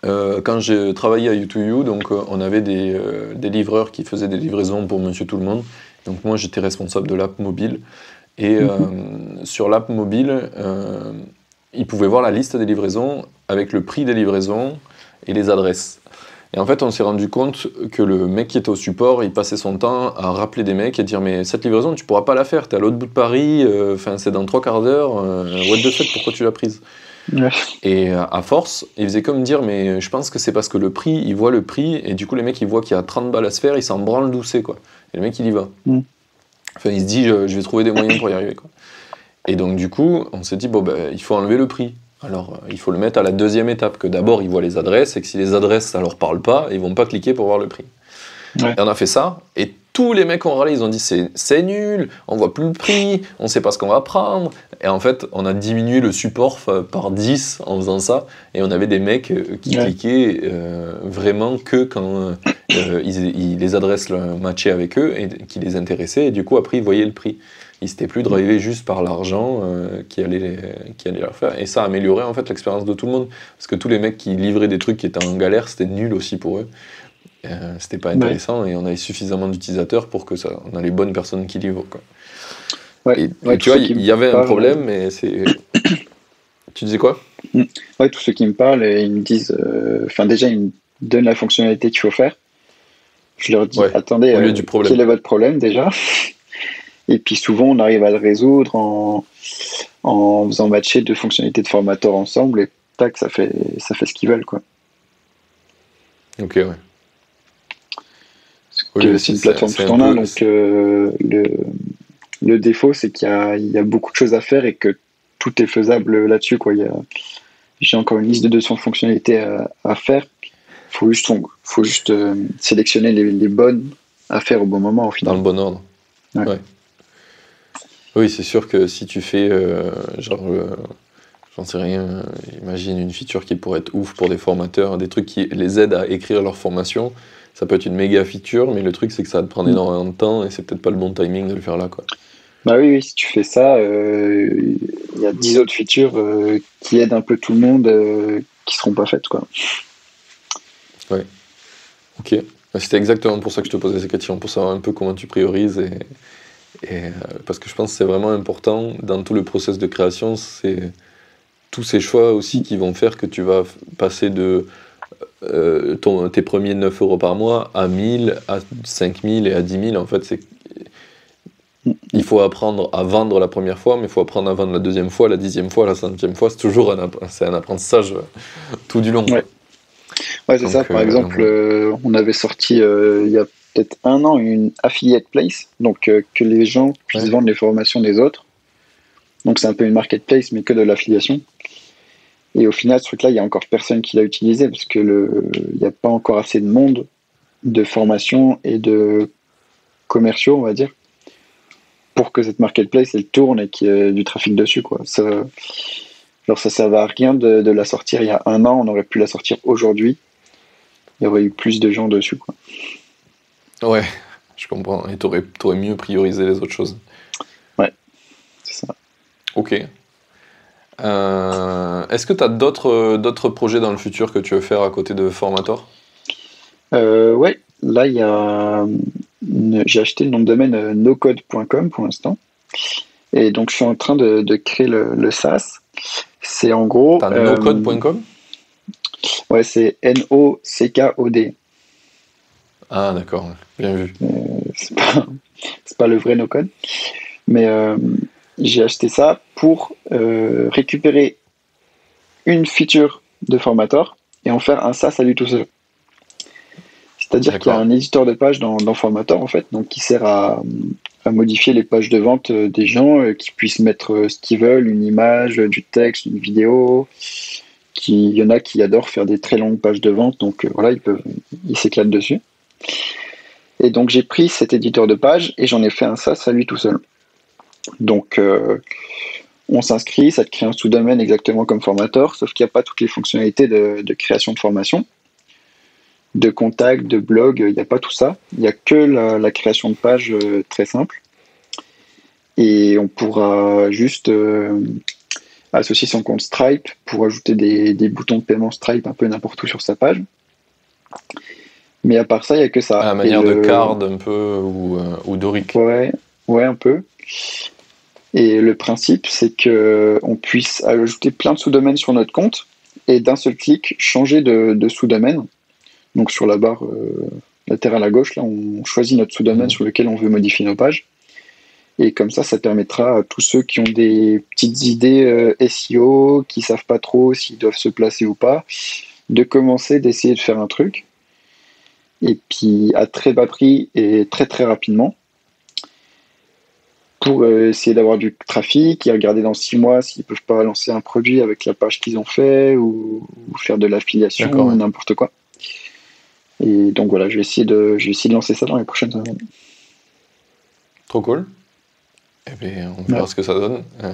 euh, quand j'ai travaillé à U2U, donc euh, on avait des, des livreurs qui faisaient des livraisons pour Monsieur Tout le Monde. Donc moi j'étais responsable de l'app mobile. Et euh, sur l'app mobile, ils pouvaient voir la liste des livraisons avec le prix des livraisons et les adresses. Et en fait, on s'est rendu compte que le mec qui était au support, il passait son temps à rappeler des mecs et dire Mais cette livraison, tu pourras pas la faire, t'es à l'autre bout de Paris, euh, c'est dans trois quarts d'heure, euh, what the fuck, pourquoi tu l'as prise? Ouais. Et euh, à force, il faisait comme dire Mais je pense que c'est parce que le prix, il voit le prix, et du coup, les mecs, ils voient qu'il y a 30 balles à se faire, ils s'en branlent doucet, quoi. Et le mec, il y va. Mm. Enfin, il se dit je, je vais trouver des moyens pour y arriver, quoi. Et donc, du coup, on s'est dit Bon, ben, il faut enlever le prix. Alors, euh, il faut le mettre à la deuxième étape, que d'abord, ils voient les adresses, et que si les adresses, ça leur parle pas, ils vont pas cliquer pour voir le prix. Ouais. Et on a fait ça, et tous les mecs ont râlé, ils ont dit c'est nul, on voit plus le prix, on sait pas ce qu'on va prendre. Et en fait, on a diminué le support fa- par 10 en faisant ça, et on avait des mecs euh, qui Ouais. cliquaient euh, vraiment que quand euh, euh, ils, ils- les adresses matchaient avec eux et qui les intéressaient, et du coup après ils voyaient le prix. Ils s'étaient plus drivés juste par l'argent euh, qui, allait qui allait leur faire. Et ça a amélioré en fait l'expérience de tout le monde. Parce que tous les mecs qui livraient des trucs qui étaient en galère, c'était nul aussi pour eux. Euh, c'était pas intéressant et on avait suffisamment d'utilisateurs pour que ça, on a les bonnes personnes qui livrent. Quoi. Ouais. Et, Ouais, et tous tu vois, il y avait un parlent, problème, mais c'est. tu disais quoi? Ouais, tous ceux qui me parlent, ils me disent, euh, enfin déjà, ils me donnent la fonctionnalité qu'il faut faire. Je leur dis, attendez, euh, quel est votre problème déjà? Et puis souvent, on arrive à le résoudre en, en faisant matcher deux fonctionnalités de formateur ensemble et tac, ça fait, ça fait ce qu'ils veulent. Quoi. Ok, ouais. c'est une plateforme tout en un, donc euh, le, le, défaut, c'est qu'il y, y a, beaucoup de choses à faire et que tout est faisable là-dessus. J'ai encore une liste de 200 fonctionnalités à, à faire. Il faut juste, faut juste euh, sélectionner les, les, bonnes à faire au bon moment, au final. Dans le bon ordre. Ouais. Oui, c'est sûr que si tu fais, euh, genre, j'en sais rien, imagine une feature qui pourrait être ouf pour des formateurs, des trucs qui les aident à écrire leur formation. Ça peut être une méga feature, mais le truc c'est que ça va te prendre mm. énormément de temps et c'est peut-être pas le bon timing de le faire là. Quoi. Bah oui, oui si tu fais ça, euh, il y a 10 autres features euh, qui aident un peu tout le monde euh, qui seront pas faites. Quoi. Ouais. Ok. Bah, c'était exactement pour ça que je te posais ces questions, pour savoir un peu comment tu priorises. Et, et parce que je pense que c'est vraiment important dans tout le process de création, c'est tous ces choix aussi qui vont faire que tu vas passer de euh, tes premiers 9 euros par mois à 1000, à 5000 et à 10 000. En fait, il faut apprendre à vendre la première fois, mais il faut apprendre à vendre la deuxième fois, la dixième fois, la cinquième fois. C'est toujours un, un apprentissage euh, tout du long. Ouais c'est ça. Par euh, exemple, on avait sorti il y a peut-être un an une affiliate place, donc que les gens puissent vendre les formations des autres. Donc c'est un peu une marketplace, mais que de l'affiliation. Et au final, ce truc-là, il n'y a encore personne qui l'a utilisé parce que le, il n'y a pas encore assez de monde de formation et de commerciaux, on va dire, pour que cette marketplace elle tourne et qu'il y ait du trafic dessus. Quoi. Ça, alors ça servait à rien de, la sortir il y a un an, on aurait pu la sortir aujourd'hui. Il y aurait eu plus de gens dessus. Quoi. Ouais, je comprends. Et tu aurais, mieux priorisé les autres choses. Ouais, c'est ça. Ok. Euh, est-ce que tu as d'autres, d'autres projets dans le futur que tu veux faire à côté de Formator? Euh, Ouais, là, il y a... j'ai acheté le nom de domaine euh, nocode.com pour l'instant. Et donc, je suis en train de, de créer le, le, SaaS. C'est en gros. T'as nocode.com Ouais, c'est N-O-C-K-O-D. Ah, d'accord, bien vu. c'est, pas, c'est pas le vrai nocode. Mais j'ai acheté ça pour euh, récupérer une feature de Formator et en faire un SaaS à lui tout seul. C'est-à-dire qu'il y a un éditeur de page dans, dans, Formator en fait, donc qui sert à, à modifier les pages de vente euh, des gens, euh, qui puissent mettre ce qu'ils veulent, une image, du texte, une vidéo. Il y en a qui adorent faire des très longues pages de vente, donc voilà, ils s'éclatent dessus. Et donc j'ai pris cet éditeur de page et j'en ai fait un SaaS à lui tout seul. Donc, euh, on s'inscrit, ça te crée un sous-domaine exactement comme formateur, sauf qu'il n'y a pas toutes les fonctionnalités de, création de formation, de contact, de blog, il n'y a pas tout ça. Il n'y a que la, création de page euh, très simple. Et on pourra juste euh, associer son compte Stripe pour ajouter des, boutons de paiement Stripe un peu n'importe où sur sa page. Mais à part ça, il n'y a que ça. À la manière de card un peu ou, ou Doric. Ouais, ouais, un peu. Et le principe, c'est qu'on puisse ajouter plein de sous-domaines sur notre compte et d'un seul clic changer de, sous-domaine. Donc sur la barre euh, latérale à gauche, là, on choisit notre sous-domaine sur lequel on veut modifier nos pages. Et comme ça, ça permettra à tous ceux qui ont des petites idées euh, SEO, qui savent pas trop s'ils doivent se placer ou pas, de commencer, d'essayer de faire un truc. Et puis à très bas prix et très très rapidement pour euh, essayer d'avoir du trafic et regarder dans six mois s'ils peuvent pas lancer un produit avec la page qu'ils ont fait ou, faire de l'affiliation ou n'importe quoi. Et donc voilà, je vais essayer de, je vais essayer de lancer ça dans les prochaines semaines. Trop cool. Eh bien, on verra ce que ça donne. Euh,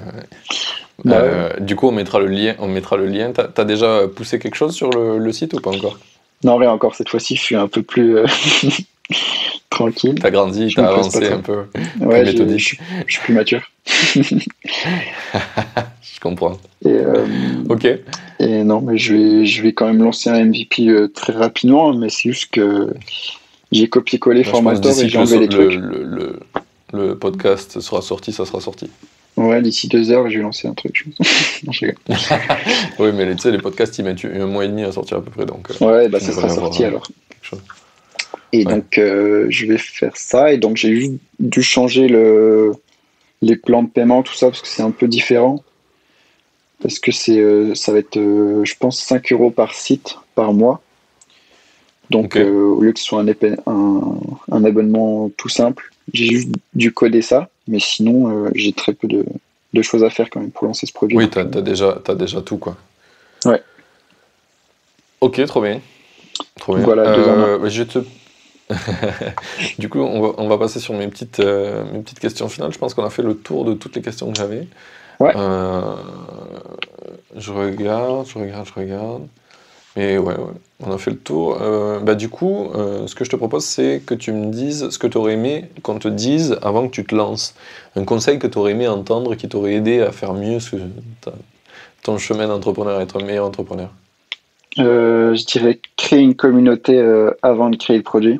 bah euh, du coup, on mettra le lien. On mettra le lien. T'as as déjà poussé quelque chose sur le, le site ou pas encore? Non, rien encore. Cette fois-ci, je suis un peu plus tranquille. T'as grandi, t'as avancé un peu. Ouais, je, suis plus mature. je comprends. Euh, ok. Et non, mais je vais, je vais quand même lancer un MVP euh, très rapidement, mais c'est juste que j'ai copié-collé Formator et j'ai enlevé les trucs. Le, le, podcast sera sorti, ça sera sorti. Ouais, d'ici deux heures, je vais lancer un truc. non, je oui, mais tu sais, les podcasts, ils mettent un mois et demi à sortir à peu près. Donc, euh, ouais, bah ça sera sorti alors. Et donc, euh, je vais faire ça. Et donc, j'ai juste dû changer le, les plans de paiement, tout ça, parce que c'est un peu différent. Parce que c'est, euh, ça va être, euh, je pense, 5 euros par site par mois. Donc, au lieu que ce soit un, un, abonnement tout simple, j'ai juste dû coder ça. Mais sinon, j'ai très peu de, de, choses à faire quand même pour lancer ce produit. Oui, tu as, déjà, as déjà tout, quoi. Ouais. Ok, trop bien. Trop bien. Voilà, je te du coup, on va, passer sur mes petites, euh, mes petites questions finales. Je pense qu'on a fait le tour de toutes les questions que j'avais. Ouais. Euh, je regarde, je regarde, je regarde. Mais ouais, on a fait le tour. Euh, bah, du coup, ce que je te propose, c'est que tu me dises ce que tu aurais aimé qu'on te dise avant que tu te lances. Un conseil que tu aurais aimé entendre qui t'aurait aidé à faire mieux ton chemin d'entrepreneur, être un meilleur entrepreneur. je dirais créer une communauté avant de créer le produit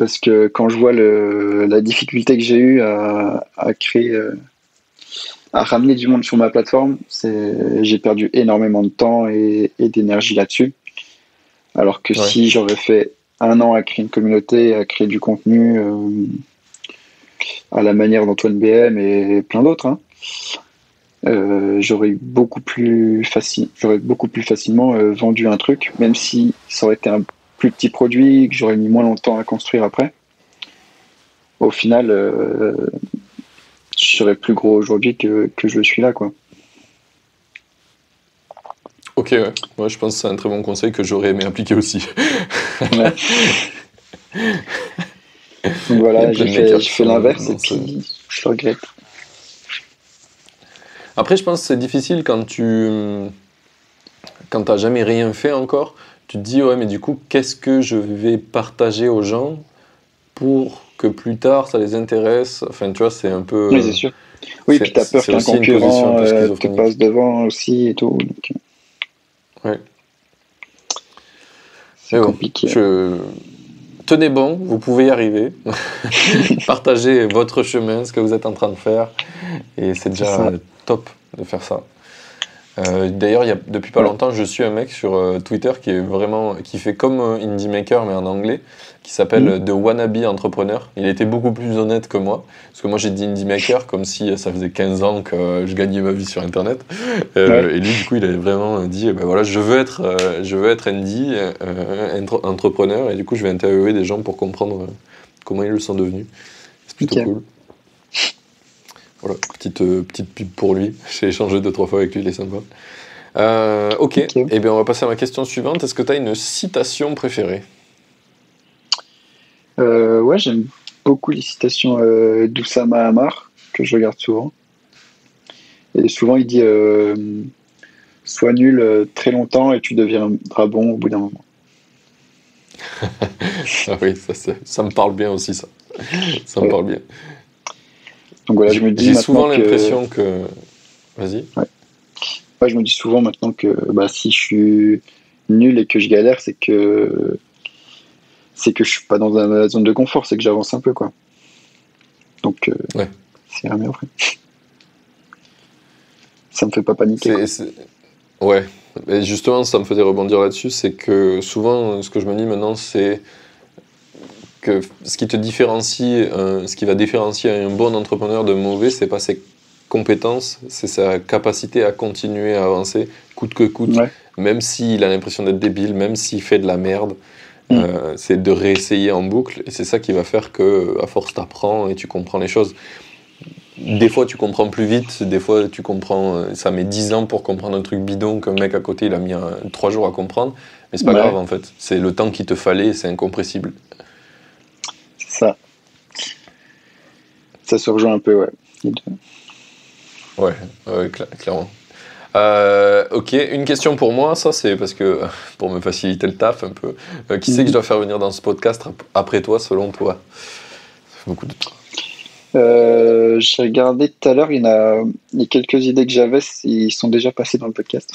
parce que quand je vois la difficulté que j'ai eue à, créer, euh, à ramener du monde sur ma plateforme, j'ai perdu énormément de temps et, d'énergie là-dessus. Alors que si j'aurais fait un an à créer une communauté, à créer du contenu euh, à la manière d'Antoine BM et plein d'autres, hein, euh, j'aurais beaucoup plus facile, j'aurais beaucoup plus facilement vendu un truc, même si ça aurait été un plus petit produit que j'aurais mis moins longtemps à construire après. Au final, euh, je serais plus gros aujourd'hui que, que, je suis là, quoi. Ok, Moi, je pense que c'est un très bon conseil que j'aurais aimé appliquer aussi. voilà, j'ai fait, l'inverse et puis je le regrette. Après, je pense que c'est difficile quand tu quand t'as jamais rien fait encore tu te dis, ouais, mais du coup, qu'est-ce que je vais partager aux gens pour que plus tard ça les intéresse Enfin, tu vois, c'est un peu. Oui, c'est sûr. Oui, puis tu as peur qu'un concurrent euh, te passe devant aussi et tout. Donc... Euh. Ouais. C'est compliqué. je... Tenez bon, vous pouvez y arriver. Partagez votre chemin, ce que vous êtes en train de faire. Et c'est déjà top de faire ça. Euh, d'ailleurs, il depuis pas longtemps, je suis un mec sur euh, Twitter qui est vraiment, qui fait comme euh, Indie Maker mais en anglais, qui s'appelle mm. The Wannabe Entrepreneur. Il était beaucoup plus honnête que moi, parce que moi j'ai dit Indie Maker comme si ça faisait 15 ans que je gagnais ma vie sur Internet. Et lui, du coup, il avait vraiment dit, eh ben voilà, je veux être, je veux être indie entrepreneur, et du coup, je vais interviewer des gens pour comprendre comment ils le sont devenus. C'est plutôt cool. Voilà, petite, euh, petite pub pour lui. J'ai échangé deux, trois fois avec lui, il est sympa. Euh, ok, et eh bien on va passer à ma question suivante. Est-ce que tu as une citation préférée? Euh, Ouais, j'aime beaucoup les citations euh, d'Oussama Hamar, que je regarde souvent. Et souvent il dit Sois nul très longtemps et tu deviendras bon au bout d'un moment. ah oui, ça, ça, me parle bien aussi, ça. Ça me parle bien. Donc voilà, je me dis. J'ai souvent l'impression que. Vas-y. Ouais. je me dis souvent maintenant que bah, si je suis nul et que je galère, c'est que c'est que je suis pas dans la zone de confort, c'est que j'avance un peu quoi. Donc euh, ouais. c'est rien vrai. Ça me fait pas paniquer. Ouais. Et justement, ça me faisait rebondir là-dessus, c'est que souvent, ce que je me dis maintenant, c'est que ce qui te différencie, euh, ce qui va différencier un bon entrepreneur de mauvais, c'est pas ses compétences, c'est sa capacité à continuer à avancer coûte que coûte, même s'il a l'impression d'être débile, même s'il fait de la merde. Mm. Euh, c'est de réessayer en boucle et c'est ça qui va faire que à force t'apprends et tu comprends les choses. Des fois tu comprends plus vite, des fois tu comprends, euh, ça met 10 ans pour comprendre un truc bidon qu'un mec à côté il a mis 3 jours à comprendre, mais c'est pas grave en fait, c'est le temps qu'il te fallait, c'est incompressible ça. Ça se rejoint un peu, ouais. Ouais, clairement. Euh, ok, une question pour moi, ça c'est parce que pour me faciliter le taf un peu. Euh, qui c'est que je dois faire venir dans ce podcast après toi, selon toi? Beaucoup de euh, J'ai regardé tout à l'heure, il, y a, quelques idées que j'avais, ils sont déjà passés dans le podcast.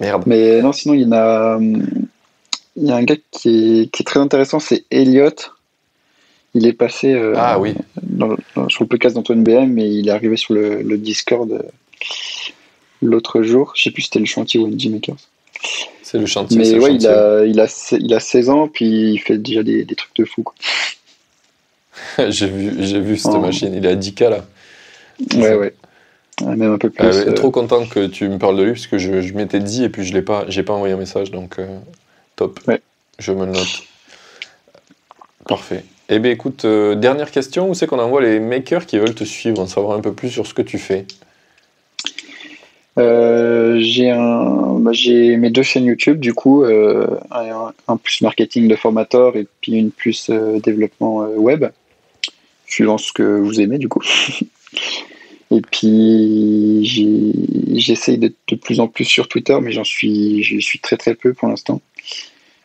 Merde. Mais non, sinon il y en a, il y a un gars qui est, qui est très intéressant, c'est Elliot. Il est passé euh, ah, oui. sur le podcast d'Antoine BM, mais il est arrivé sur le, Discord euh, l'autre jour. Je sais plus si c'était le chantier ou Makers. C'est le chantier. Mais ouais, il chantier. a, il, a, il a 16 ans, puis il fait déjà des, des trucs de fou. J'ai vu, j'ai vu cette Oh. machine. Il est à 10K là. Ouais, ça. ouais. Ouais, Même un peu plus. Euh, ouais, euh, Trop content que tu me parles de lui parce que je, je m'étais dit et puis je l'ai pas, j'ai pas envoyé un message donc top. Ouais. Je me le note. Parfait. Eh bien écoute, euh, dernière question, où c'est qu'on envoie les makers qui veulent te suivre, en savoir un peu plus sur ce que tu fais? Euh, bah, j'ai mes deux chaînes YouTube du coup, euh, un, plus marketing de formateur et puis une plus développement web, suivant ce que vous aimez du coup. et puis j'essaye d'être de plus en plus sur Twitter, mais j'en suis, je suis très très peu pour l'instant.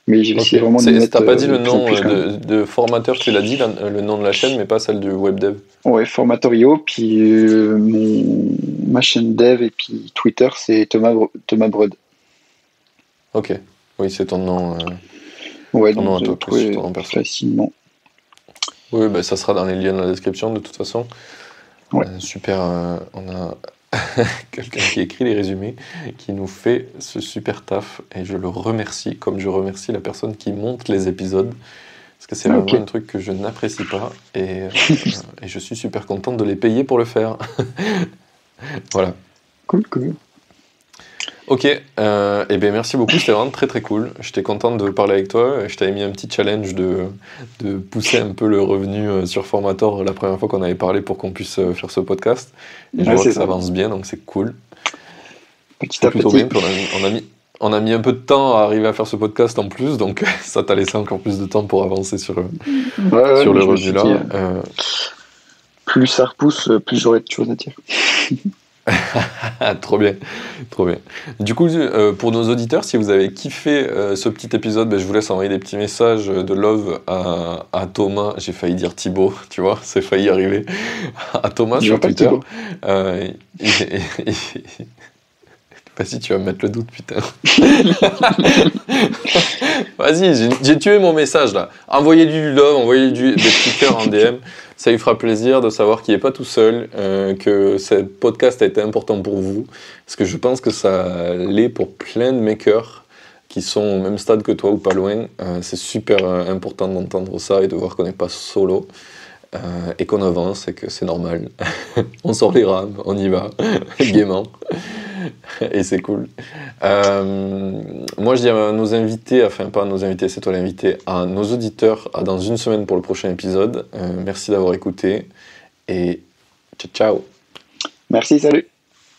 Mais essayé vraiment de mettre. T'as pas euh, dit de le nom euh, de, de formateur, tu l'as dit, la- le nom de la chaîne, mais pas celle du web dev. Ouais, Formatorio, puis euh, mon, ma chaîne dev et puis Twitter, c'est Thomas, Thomas Brod. Ok. Oui, c'est ton nom. euh. Ouais, Ton nom donc à toi, ton nom facilement. Oui, bah, ça sera dans les liens de la description de toute façon. Ouais. Euh, super, euh, on a quelqu'un qui écrit les résumés, qui nous fait ce super taf, et je le remercie, comme je remercie la personne qui monte les épisodes, parce que c'est Ah, vraiment ok. un truc que je n'apprécie pas, et, euh, et je suis super contente de les payer pour le faire. voilà. Cool, cool. Ok, euh, et bien merci beaucoup, c'était vraiment très très cool. J'étais content de parler avec toi. Je t'avais mis un petit challenge de, de pousser un peu le revenu euh, sur Formator la première fois qu'on avait parlé pour qu'on puisse euh, faire ce podcast. Et je Ouais, vois que ça ça. avance bien, donc c'est cool. Petit à plutôt petit. bien. On, a, mis- on, a mis, on a mis un peu de temps à arriver à faire ce podcast en plus, donc ça t'a laissé encore plus de temps pour avancer sur, euh, Ouais, sur le revenu là. euh, plus ça repousse, plus j'aurai de choses à dire. Trop bien, trop bien. Du coup, euh, pour nos auditeurs, si vous avez kiffé euh, ce petit épisode, ben, je vous laisse envoyer des petits messages de love à, à Thomas. J'ai failli dire Thibaut, tu vois, c'est failli arriver. À Thomas Je sur Twitter. Thibaut. Euh, et- et- et- Vas-y, tu vas me mettre le doute, putain. Vas-y, j'ai- j'ai tué mon message là. Envoyez du love, envoyez du, des petits cœurs en DM. Ça lui fera plaisir de savoir qu'il n'est pas tout seul, euh, que ce podcast a été important pour vous. Parce que je pense que ça l'est pour plein de makers qui sont au même stade que toi ou pas loin. Euh, c'est super euh, important d'entendre ça et de voir qu'on n'est pas solo. et qu'on avance et que c'est normal. on sort les rames, on y va, gaiement. et c'est cool. Euh, moi, je dis à nos invités, enfin pas à nos invités, c'est toi l'invité, à nos auditeurs, dans une semaine pour le prochain épisode. Euh, merci d'avoir écouté et ciao ciao. Merci, salut.